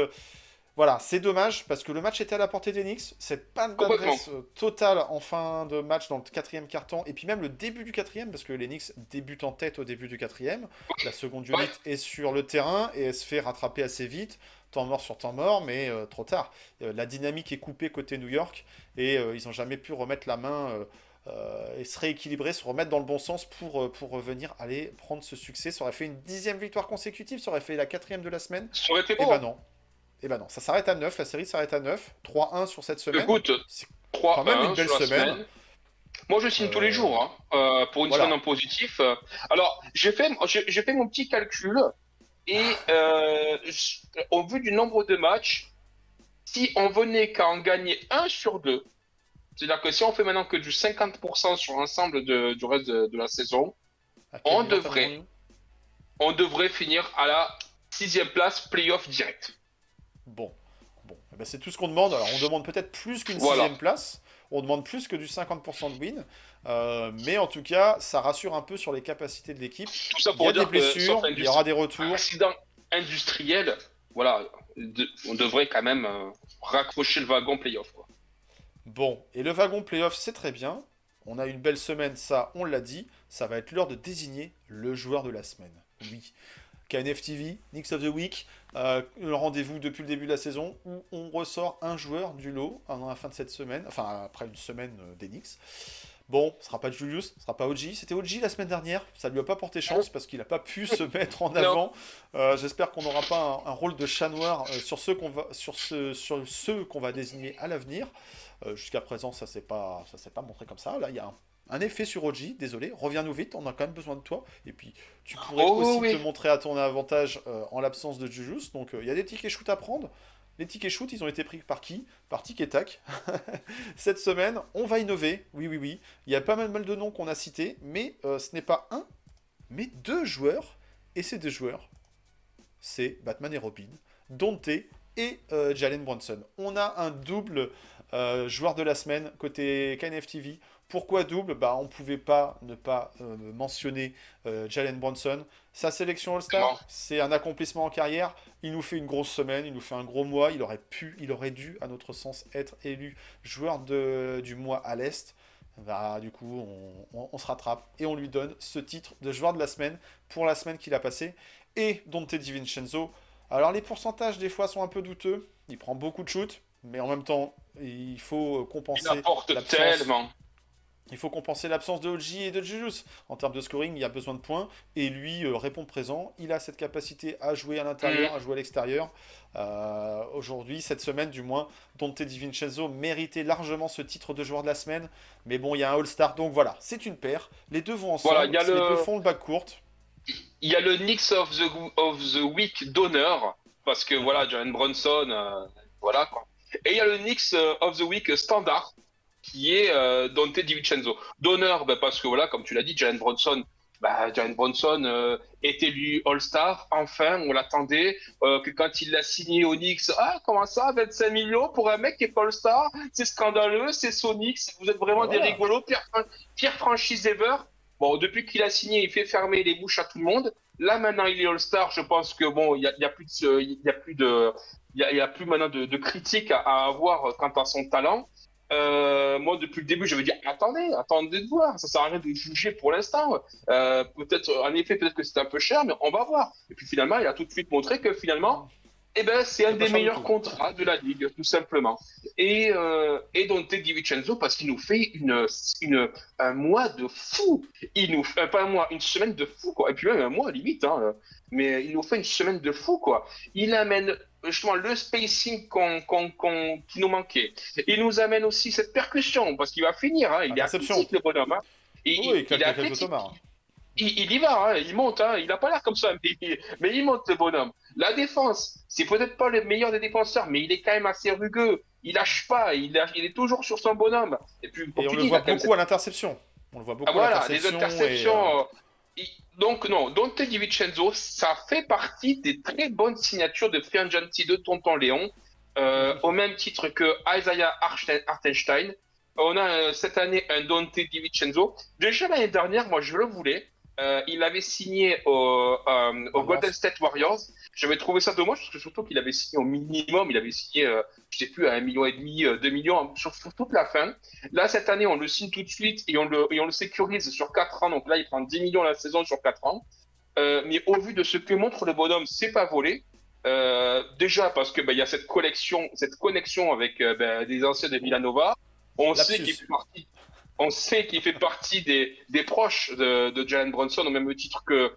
voilà, c'est dommage parce que le match était à la portée des Knicks. Cette panne d'adresse totale en fin de match dans le quatrième carton et puis même le début du quatrième parce que les Knicks débutent en tête au début du quatrième. La seconde unit Ouais. est sur le terrain et elle se fait rattraper assez vite. Temps mort sur temps mort, mais euh, trop tard. Euh, la dynamique est coupée côté New York et euh, ils n'ont jamais pu remettre la main euh, euh, et se rééquilibrer, se remettre dans le bon sens pour, euh, pour revenir aller prendre ce succès. Ça aurait fait une dixième victoire consécutive, ça aurait fait la quatrième de la semaine. Ça aurait été Et beau. bah non. Et bah non, ça s'arrête à 9, la série s'arrête à 9. 3-1 sur cette semaine. Écoute, C'est 3 quand même une belle semaine. Moi, je signe tous Euh, les jours hein, euh, pour une voilà. semaine en positif. Euh, Alors, j'ai fait, j'ai fait mon petit calcul et euh, au vu du nombre de matchs, si on venait qu'à en gagner un sur deux, c'est-à-dire que si on fait maintenant que du 50% sur l'ensemble du reste de, de la saison, on devrait. on devrait finir à la sixième place, playoff direct. Bon. Bon. Eh ben, c'est tout ce qu'on demande. Alors on demande peut-être plus qu'une Voilà. sixième place. On demande plus que du 50% de win. Euh, mais en tout cas, ça rassure un peu sur les capacités de l'équipe. Tout ça Il y pour a des dire blessures, il y aura des retours. accident industriel, voilà, de- on devrait quand même euh, raccrocher le wagon playoff. Quoi. Bon, et le wagon playoff, c'est très bien. On a une belle semaine, ça, on l'a dit. Ça va être l'heure de désigner le joueur de la semaine. Oui. KNFTV, Knicks of the Week, euh, le rendez-vous depuis le début de la saison où on ressort un joueur du lot avant la fin de cette semaine, enfin après une semaine euh, des Knicks. Bon, ce sera pas Julius, ce sera pas OG. C'était OG la semaine dernière. Ça lui a pas porté chance parce qu'il n'a pas pu se <laughs> mettre en avant. Euh, J'espère qu'on n'aura pas un, un rôle de chat noir euh, sur ceux qu'on va, sur ce, sur ceux qu'on va désigner à l'avenir. Euh, Jusqu'à présent, ça s'est pas, ça s'est pas montré comme ça. Là, il y a un, un effet sur OG. Désolé, reviens-nous vite. On a quand même besoin de toi. Et puis, tu pourrais Oh, aussi oui. te montrer à ton avantage euh, en l'absence de Julius. Donc, euh, il y a des tickets shoot à prendre. Les tickets shoot, ils ont été pris par qui? Par Tic et Tac. Cette semaine, on va innover. Oui, oui, oui. Il y a pas mal, de noms qu'on a cités, mais ce n'est pas un, mais deux joueurs. Et ces deux joueurs, c'est Batman et Robin. Dante et euh, Jalen Bronson. On a un double euh, joueur de la semaine côté KNF TV. Pourquoi double? Bah, On ne pouvait pas ne pas euh, mentionner euh, Jalen Bronson. Sa sélection All-Star, c'est un accomplissement en carrière. Il nous fait une grosse semaine, il nous fait un gros mois. Il aurait pu, il aurait dû, à notre sens, être élu joueur de, du mois à l'Est. Bah, du coup, on, on- on se rattrape et on lui donne ce titre de joueur de la semaine pour la semaine qu'il a passée. Et Dante DiVincenzo. Alors, les pourcentages, des fois, sont un peu douteux. Il prend beaucoup de shoots, mais en même temps, il faut Il compenser apporte l'absence tellement. il faut compenser l'absence de OG et de Jujus. En termes de scoring, il y a besoin de points. Et lui euh, répond présent. Il a cette capacité à jouer à l'intérieur, à jouer à l'extérieur. Euh, Aujourd'hui, cette semaine du moins, Dante DiVincenzo méritait largement ce titre de joueur de la semaine. Mais bon, il y a un All-Star. Donc voilà, c'est une paire. Les deux vont ensemble. Voilà, il y a Les le- deux font le court. Il y a le Knicks of the, of the Week d'honneur, parce que voilà, Jalen Bronson, euh, voilà quoi. Et il y a le Knicks euh, of the Week standard, qui est euh, Dante DiVincenzo. D'honneur, ben, parce que voilà, comme tu l'as dit, Jalen Bronson, bah, Jalen Bronson euh, est élu All-Star, enfin, on l'attendait, euh, que quand il l'a signé au Knicks, ah, comment ça, 25 millions pour un mec qui est pas All-Star, c'est scandaleux, c'est Sonic, vous êtes vraiment des rigolos, pire, pire franchise ever. Bon, depuis qu'il a signé, il fait fermer les bouches à tout le monde. Là, maintenant, il est All-Star. Je pense que bon, il y a, plus de, il y a plus de, il y a, plus maintenant de, de critiques à, à avoir quant à son talent. Euh, moi, depuis le début, je veux dire, attendez, attendez de voir. Ça sert à rien de juger pour l'instant. Euh, peut-être, en effet, peut-être que c'est un peu cher, mais on va voir. Et puis finalement, il a tout de suite montré que finalement, eh ben, c'est un des meilleurs contrats de la ligue, tout simplement. Et, euh, et Dante DiVincenzo, parce qu'il nous fait une, une, un mois de fou. Il nous fait, pas un mois, une semaine de fou, quoi. Et puis même un mois, limite, hein. Mais il nous fait une semaine de fou, quoi. Il amène justement le spacing qu'on, qu'on, qu'on- qui nous manquait. Il nous amène aussi cette percussion, parce qu'il va finir, hein. Il est athlétique, le bonhomme, hein. Et Oui, il, il il est athlétique. Il, il y va, hein, il monte, hein, il n'a pas l'air comme ça, mais, mais il monte le bonhomme. La défense, c'est peut-être pas le meilleur des défenseurs, mais il est quand même assez rugueux. Il lâche pas, il, lâche- il est toujours sur son bonhomme. Et puis, Et on le voit même beaucoup à l'interception. On le voit beaucoup ah, voilà, à les l'interception. interceptions. et, euh, euh, Donc, non, Dante DiVincenzo, ça fait partie des très bonnes signatures de Agency de Tonton Léon, euh, au même titre que Isaiah Hartenstein. On a euh, cette année un Dante DiVincenzo. Déjà l'année dernière, moi je le voulais. Euh, il avait signé au, euh, au Golden State Warriors. J'avais trouvé ça dommage parce que surtout qu'il avait signé au minimum, il avait signé, euh, je sais plus, à un million et demi, euh, deux millions sur, sur toute la fin. Là, cette année, on le signe tout de suite et on le, et on le sécurise sur 4 ans. Donc là, il prend 10 millions la saison sur 4 ans. Mais au vu de ce que montre le bonhomme, c'est pas volé. Déjà parce que ben, y a cette collection, cette connexion avec ben, des anciens de Villanova. On Lapsus. sait qu'il fait partie, on sait qu'il fait partie des, des proches de, de Jalen Bronson au même titre que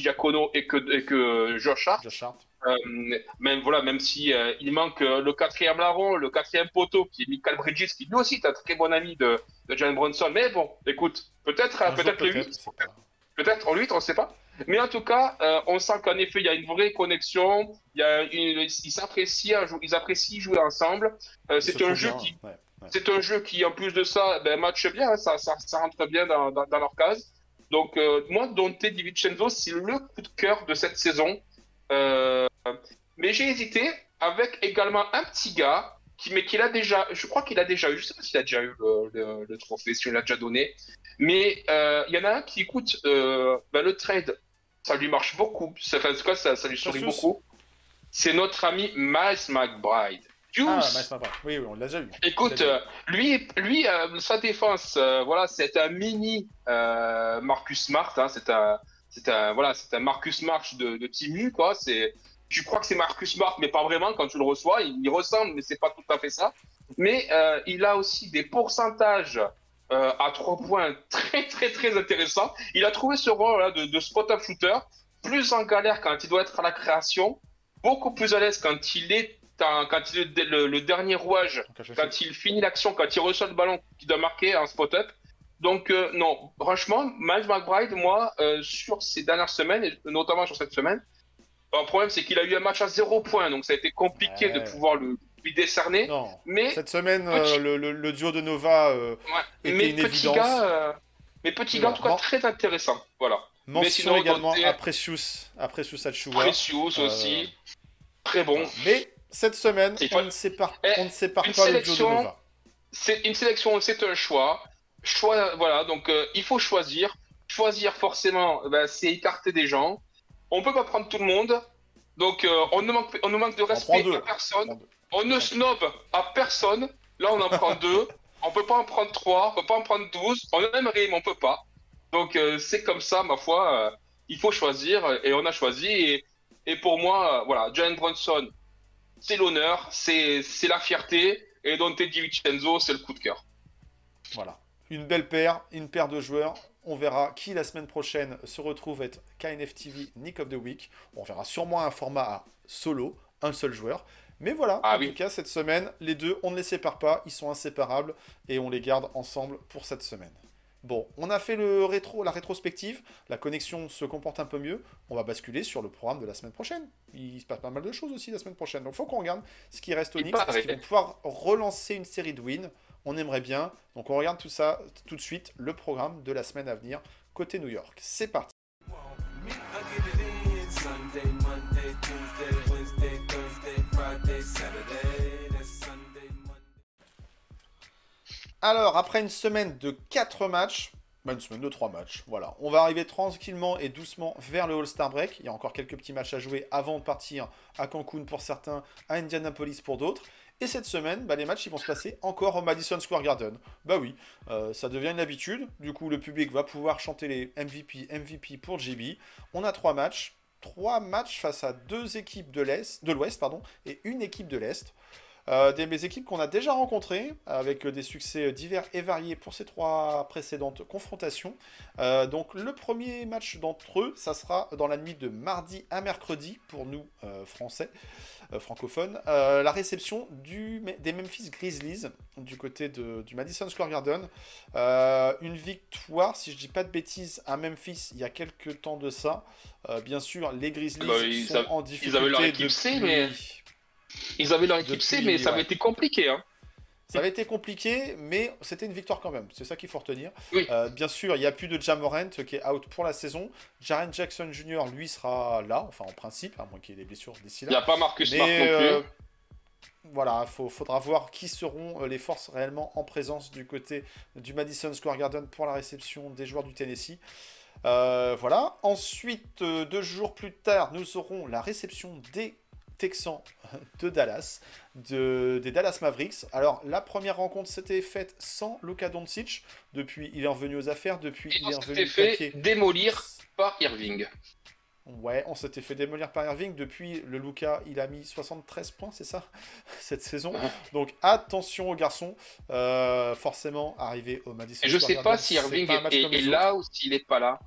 Diacono et que, et que Josh Hart. Josh Hart. Euh, même voilà, même si euh, il manque euh, le quatrième larron, le quatrième poteau qui est Michael Bridges, qui lui aussi est un très bon ami de, de Jalen Bronson. Mais bon, écoute, peut-être Un peut le 8, c'est pas- peut-être en 8, on ne sait pas. Mais en tout cas, on sent qu'en effet, il y a une vraie connexion. Il y a une, ils s'apprécient, ils apprécient jouer ensemble. Se c'est un jeu bien, qui, ouais. C'est un jeu qui, en plus de ça, ben, match bien, hein, ça, ça, ça rentre bien dans, dans, dans leur case. Donc, euh, moi, Dante DiVincenzo, c'est le coup de cœur de cette saison. Euh, mais j'ai hésité avec également un petit gars, qui, mais qu'il a déjà, je crois qu'il a déjà eu, je sais pas s'il a déjà eu le, le- le trophée, si on l'a déjà donné, mais euh, il y en a un qui écoute euh, ben, le trade, ça lui marche beaucoup, Ça- enfin, en tout cas, ça, ça lui sourit beaucoup. C'est notre ami Miles McBride. Juice. Ah, McBride. Oui, oui, on l'a déjà vu. Écoute, euh, lui, lui euh, sa défense, euh, voilà, c'est un mini Marcus Smart. Hein, c'est un, c'est un, voilà, c'est un Marcus Smart de, de Timu, quoi. C'est, tu crois que c'est Marcus Smart, mais pas vraiment. Quand tu le reçois, il, il ressemble, mais c'est pas tout à fait ça. Mais il a aussi des pourcentages à trois points très, très, très intéressants. Il a trouvé ce rôle là, de, de spot-up shooter, plus en galère quand il doit être à la création, beaucoup plus à l'aise quand il est quand il est le, le dernier rouage quand il finit l'action, quand il reçoit le ballon, qu'il doit marquer un spot-up. Donc, euh, non, franchement, Miles McBride, moi, euh, sur ces dernières semaines, et notamment sur cette semaine, le problème, c'est qu'il a eu un match à zéro point, donc ça a été compliqué Ouais. de pouvoir le, lui décerner. Non, Mais, cette semaine, Petit- euh, le, le- le duo de Nova ouais, était mais une petit évidence. gars, mais petit Mais gars, en tout cas, très intéressant. Voilà. mention sinon, également à Precious, à Precious Achua. Precious aussi. très bon. Mais cette semaine, faut- on ne sépare, Eh, on ne sépare pas le Joe de sélection. Nova. C'est une sélection, c'est un choix. Choix, voilà. Donc euh, il faut choisir. Choisir forcément, ben, c'est écarter des gens. On peut pas prendre tout le monde. Donc euh, on ne manque, on ne manque de respect à personne. On ne snob à personne. Là, on en prend deux. <laughs> On peut pas en prendre trois. On peut pas en prendre douze. On aimerait, mais on peut pas. Donc, euh, c'est comme ça, ma foi. il faut choisir. Et on a choisi. Et, et pour moi, voilà, Jalen Brunson, c'est l'honneur, c'est la fierté. Et Dante DiVincenzo, c'est le coup de cœur. Voilà. Une belle paire, une paire de joueurs. On verra qui la semaine prochaine se retrouve être KNF TV Nick of the Week. On verra sûrement un format à solo, un seul joueur. Mais voilà, Ah en oui. tout cas, cette semaine, les deux, on ne les sépare pas, ils sont inséparables et on les garde ensemble pour cette semaine. Bon, on a fait le rétro, la rétrospective, la connexion se comporte un peu mieux. On va basculer sur le programme de la semaine prochaine. Il se passe pas mal de choses aussi la semaine prochaine. Donc, il faut qu'on regarde ce qui reste au. Est-ce paraît. qu'ils vont pouvoir relancer une série de wins On aimerait bien. Donc, on regarde tout ça tout de suite, le programme de la semaine à venir côté New York. C'est parti. Alors, après une semaine de 4 matchs, bah, une semaine de 3 matchs, voilà, on va arriver tranquillement et doucement vers le All-Star Break. Il y a encore quelques petits matchs à jouer avant de partir à Cancun pour certains, à Indianapolis pour d'autres. Et cette semaine, bah, les matchs ils vont se passer encore au Madison Square Garden. Bah oui, euh, ça devient une habitude. Du coup, le public va pouvoir chanter les MVP, MVP pour JB. On a 3 matchs. 3 matchs face à deux équipes de l'Ouest et une équipe de l'Est. Euh, des équipes qu'on a déjà rencontrées, avec euh, des succès divers et variés pour ces trois précédentes confrontations. Euh, donc le premier match d'entre eux, ça sera dans la nuit de mardi à mercredi pour nous euh, français, euh, francophones. Euh, la réception du, des Memphis Grizzlies du côté de- du Madison Square Garden. Euh, une victoire, si je dis pas de bêtises, à Memphis il y a quelques temps de ça. Euh, bien sûr, les Grizzlies Bah, ils sont en ils difficulté avaient leur équipe C, depuis- mais- Ils avaient leur équipe Depuis, C, mais ça avait été compliqué. Hein. Ça avait été compliqué, mais c'était une victoire quand même. C'est ça qu'il faut retenir. Oui. Euh, bien sûr, il n'y a plus de Jamorant qui est out pour la saison. Jaren Jackson Jr., lui, sera là, enfin en principe, à moins qu'il y ait des blessures d'ici Il n'y là. a pas Marcus Mais Smart non plus. euh, voilà, il faudra voir qui seront euh, les forces réellement en présence du côté du Madison Square Garden pour la réception des joueurs du Tennessee. Euh, voilà. Ensuite, deux jours plus tard, nous aurons la réception des Texans de Dallas, de- des Dallas Mavericks. Alors, la première rencontre s'était faite sans Luka Doncic. Depuis, il est revenu aux affaires. Depuis, Et il est revenu fait taquer. démolir par Irving. Ouais, on s'était fait démolir par Irving. Depuis, le Luca, il a mis 73 points, c'est ça <laughs> Cette saison. Donc attention aux garçons. Euh, forcément, arrivé au Madison Et je Square sais pas si Irving est, est les là ou s'il est pas là.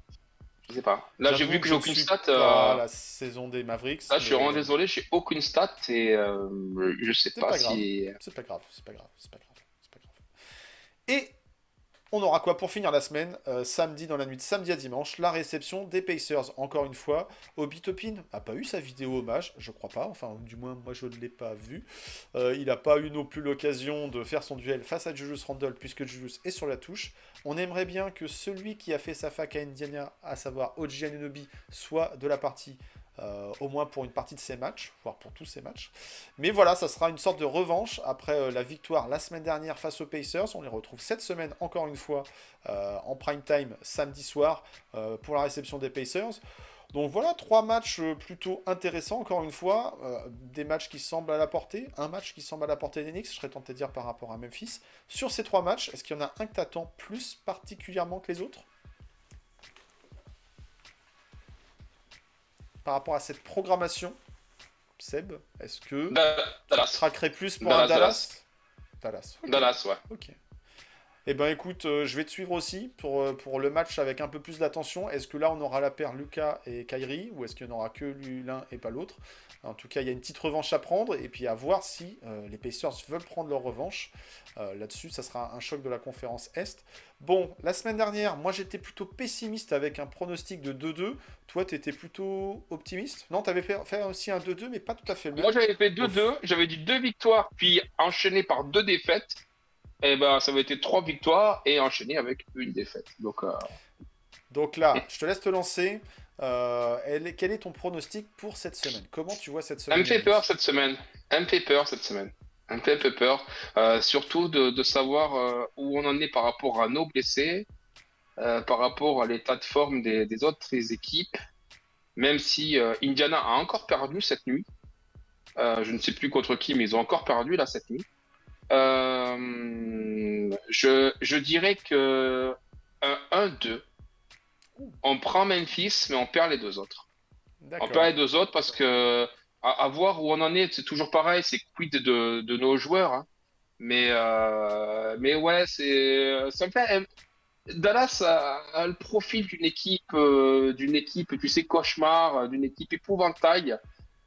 Je sais pas. Là, j'ai vu que j'ai aucune stat. euh, la saison des Mavericks. Là, je suis vraiment désolé, j'ai aucune stat et euh, je sais pas, pas si. C'est pas grave, c'est pas grave, c'est pas grave, c'est pas grave. Et on aura quoi pour finir la semaine Euh, Samedi, dans la nuit de samedi à dimanche, la réception des Pacers. Encore une fois, Obi Toppin n'a pas eu sa vidéo hommage, je crois pas. Enfin, du moins, moi, je ne l'ai pas vu. Euh, il n'a pas eu non plus l'occasion de faire son duel face à Julius Randle, puisque Julius est sur la touche. On aimerait bien que celui qui a fait sa fac à Indiana, à savoir Oji Anunobi, soit de la partie. Euh, au moins pour une partie de ces matchs, voire pour tous ces matchs. Mais voilà, ça sera une sorte de revanche après euh, la victoire la semaine dernière face aux Pacers. On les retrouve cette semaine encore une fois euh, en prime time samedi soir pour la réception des Pacers. Donc voilà, trois matchs plutôt intéressants, encore une fois. des matchs qui semblent à la portée. Un match qui semble à la portée Knicks, je serais tenté de dire par rapport à Memphis. Sur ces trois matchs, est-ce qu'il y en a un que tu attends plus particulièrement que les autres? Par rapport à cette programmation, Seb, est-ce que Da- tu Dallas. craquerais plus pour Dallas, un Dallas Dallas. ok. Dallas, ouais. Ok. Eh ben écoute, euh, je vais te suivre aussi pour, euh, pour le match avec un peu plus d'attention. Est-ce que là on aura la paire Lucas et Kyrie ou est-ce qu'il n'y en aura que l'un et pas l'autre? En tout cas, il y a une petite revanche à prendre et puis à voir si euh, les Pacers veulent prendre leur revanche. Là-dessus, ça sera un choc de la conférence Est. Bon, la semaine dernière, moi j'étais plutôt pessimiste avec un pronostic de 2-2. Toi, tu étais plutôt optimiste? Non, tu avais fait, fait aussi un 2-2, mais pas tout à fait le même. Moi, j'avais fait 2-2, j'avais dit deux victoires, puis enchaîné par deux défaites. Et ben, ça avait été trois victoires et enchaîné avec une défaite. Donc, euh, Donc là, je te laisse te lancer. Euh, elle quel est ton pronostic pour cette semaine? Comment tu vois cette semaine? Elle me fait peur cette semaine. Elle me fait peur cette semaine. Elle me fait un peu peur. Euh, surtout de, de savoir où on en est par rapport à nos blessés, par rapport à l'état de forme des, des autres équipes. Même si Indiana a encore perdu cette nuit. Je ne sais plus contre qui, mais ils ont encore perdu là cette nuit. Euh, je, je dirais que un 1-2. On prend Memphis, mais on perd les deux autres. On perd les deux autres parce que à, à voir où on en est, c'est toujours pareil, c'est quid de, de nos joueurs. hein. Mais, euh, mais ouais, c'est ça me fait. Dallas a, a le profil d'une équipe, euh, d'une équipe, tu sais, cauchemar, euh, d'une équipe épouvantail.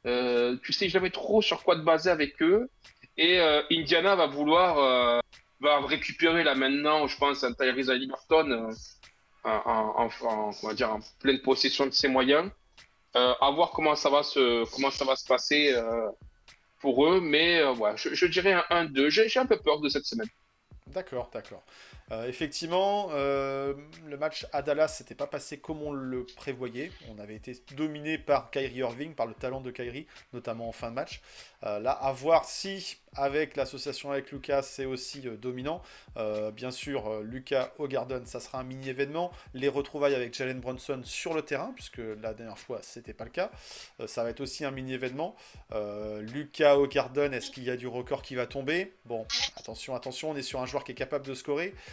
Euh, tu sais jamais trop sur quoi te baser avec eux. Et euh, Indiana va vouloir euh, va récupérer là maintenant, je pense, un Tyrese Haliburton euh, en, en, en- pleine possession de ses moyens. À voir comment ça va se, comment ça va se passer pour eux. Mais ouais, je, dirais un 1-2. J'ai j'ai un peu peur de cette semaine. D'accord, d'accord. Euh, effectivement, euh, le match à Dallas s'était pas passé comme on le prévoyait. On avait été dominé par Kyrie Irving, par le talent de Kyrie, notamment en fin de match. Euh, là, à voir si, avec l'association avec Lucas, c'est aussi dominant. Bien sûr, Lucas au ça sera un mini-événement. Les retrouvailles avec Jalen Brunson sur le terrain, puisque la dernière fois, c'était pas le cas. Ça va être aussi un mini-événement. Lucas au est-ce qu'il y a du record qui va tomber? Bon, attention, attention, on est sur un joueur qui est capable de scorer.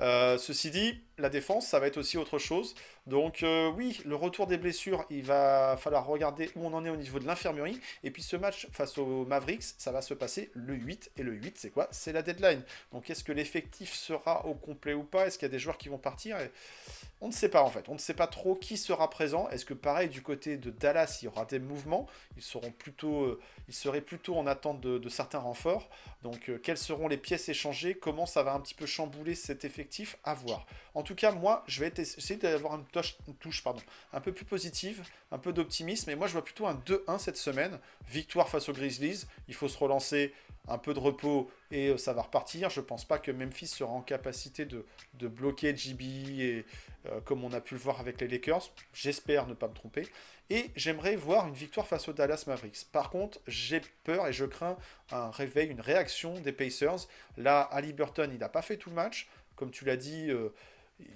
Euh, ceci dit, la défense, ça va être aussi autre chose. Donc euh, oui, le retour des blessures, il va falloir regarder où on en est au niveau de l'infirmerie. Et puis ce match face aux Mavericks, ça va se passer le 8. Et le 8, c'est quoi? C'est la deadline. Donc est-ce que l'effectif sera au complet ou pas? Est-ce qu'il y a des joueurs qui vont partir? On ne sait pas en fait. On ne sait pas trop qui sera présent. Est-ce que pareil du côté de Dallas, il y aura des mouvements? Ils seront plutôt, euh, seraient plutôt en attente de, de certains renforts. Donc quelles seront les pièces échangées? Comment ça va un petit peu chambouler cet effectif? À voir. En tout cas, moi, je vais essayer d'avoir une touche, pardon, un peu plus positive, un peu d'optimisme. Et moi, je vois plutôt un 2-1 cette semaine. Victoire face aux Grizzlies. Il faut se relancer, un peu de repos et euh, ça va repartir. Je pense pas que Memphis sera en capacité de, bloquer JB et, euh, comme on a pu le voir avec les Lakers. J'espère ne pas me tromper. Et j'aimerais voir une victoire face aux Dallas Mavericks. Par contre, j'ai peur et je crains un réveil, une réaction des Pacers. Là, Ali Burton, il n'a pas fait tout le match. Comme tu l'as dit, euh,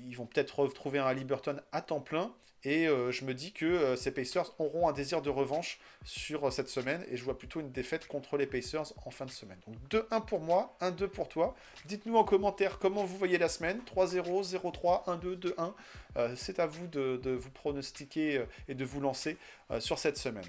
ils vont peut-être retrouver un Ali Burton à temps plein. Et euh, je me dis que euh, ces Pacers auront un désir de revanche sur cette semaine. Et je vois plutôt une défaite contre les Pacers en fin de semaine. Donc 2-1 pour moi, 1-2 pour toi. Dites-nous en commentaire comment vous voyez la semaine. 3-0, 0-3, 1-2, 2-1. Euh, C'est à vous de, vous pronostiquer et de vous lancer sur cette semaine.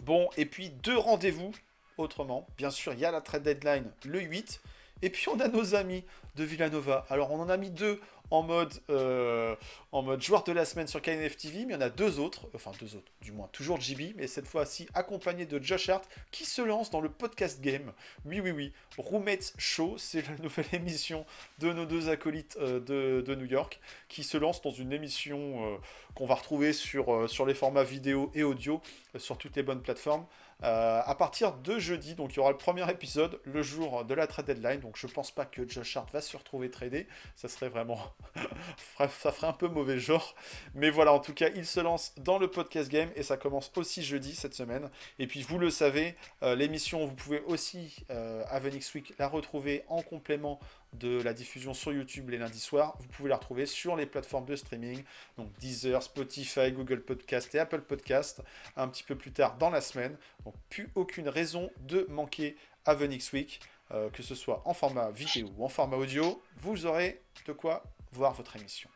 Bon, et puis deux rendez-vous autrement. Bien sûr, il y a la trade deadline le 8. Et puis on a nos amis de Villanova. Alors on en a mis deux en mode, euh, en mode joueur de la semaine sur KNF TV, mais il y en a deux autres, enfin deux autres, du moins toujours JB, mais cette fois-ci accompagné de Josh Hart qui se lance dans le podcast game. Oui, oui, oui. Roommates Show, c'est la nouvelle <laughs> émission de nos deux acolytes euh, de, New York qui se lance dans une émission euh, qu'on va retrouver sur, les formats vidéo et audio sur toutes les bonnes plateformes. Euh, à partir de jeudi, donc il y aura le premier épisode le jour de la trade deadline. Donc je pense pas que Josh Hart va se retrouver tradé. Ça serait vraiment. <laughs> ça ferait un peu mauvais genre. Mais voilà, en tout cas, il se lance dans le podcast game et ça commence aussi jeudi cette semaine. Et puis vous le savez, euh, l'émission, vous pouvez aussi euh, Avenix Week la retrouver en complément de la diffusion sur YouTube les lundis soirs. Vous pouvez la retrouver sur les plateformes de streaming, donc Deezer, Spotify, Google Podcast et Apple Podcast, un petit peu plus tard dans la semaine. Donc plus aucune raison de manquer Avenix Week, euh, que ce soit en format vidéo ou en format audio, vous aurez de quoi voir votre émission.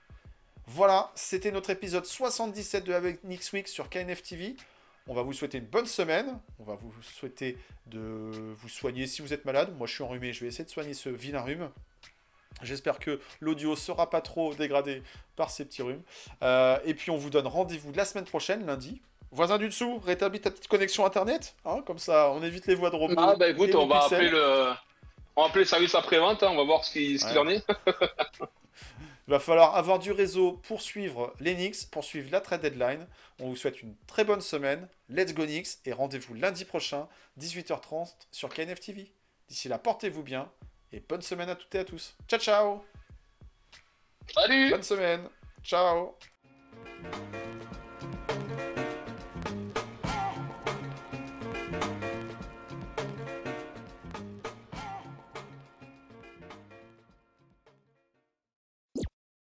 Voilà, c'était notre épisode 77 de Avenix Week sur KNF TV. On va vous souhaiter une bonne semaine. On va vous souhaiter de vous soigner si vous êtes malade. Moi, je suis enrhumé. Je vais essayer de soigner ce vilain rhume. J'espère que l'audio sera pas trop dégradé par ces petits rhumes. Euh, et puis, on vous donne rendez-vous la semaine prochaine, lundi. Voisin du dessous, rétablis ta petite connexion internet. hein, comme ça, on évite les voix de robot. Ah bah écoute, on va pixels. appeler le, on va appeler le service après-vente. hein, on va voir ce qu'il en est. <laughs> Il va falloir avoir du réseau pour suivre les Knicks, pour suivre la trade deadline. On vous souhaite une très bonne semaine. Let's go Knicks et rendez-vous lundi prochain, 18h30 sur KNF TV. D'ici là, portez-vous bien et bonne semaine à toutes et à tous. Ciao ciao Salut. Bonne semaine Ciao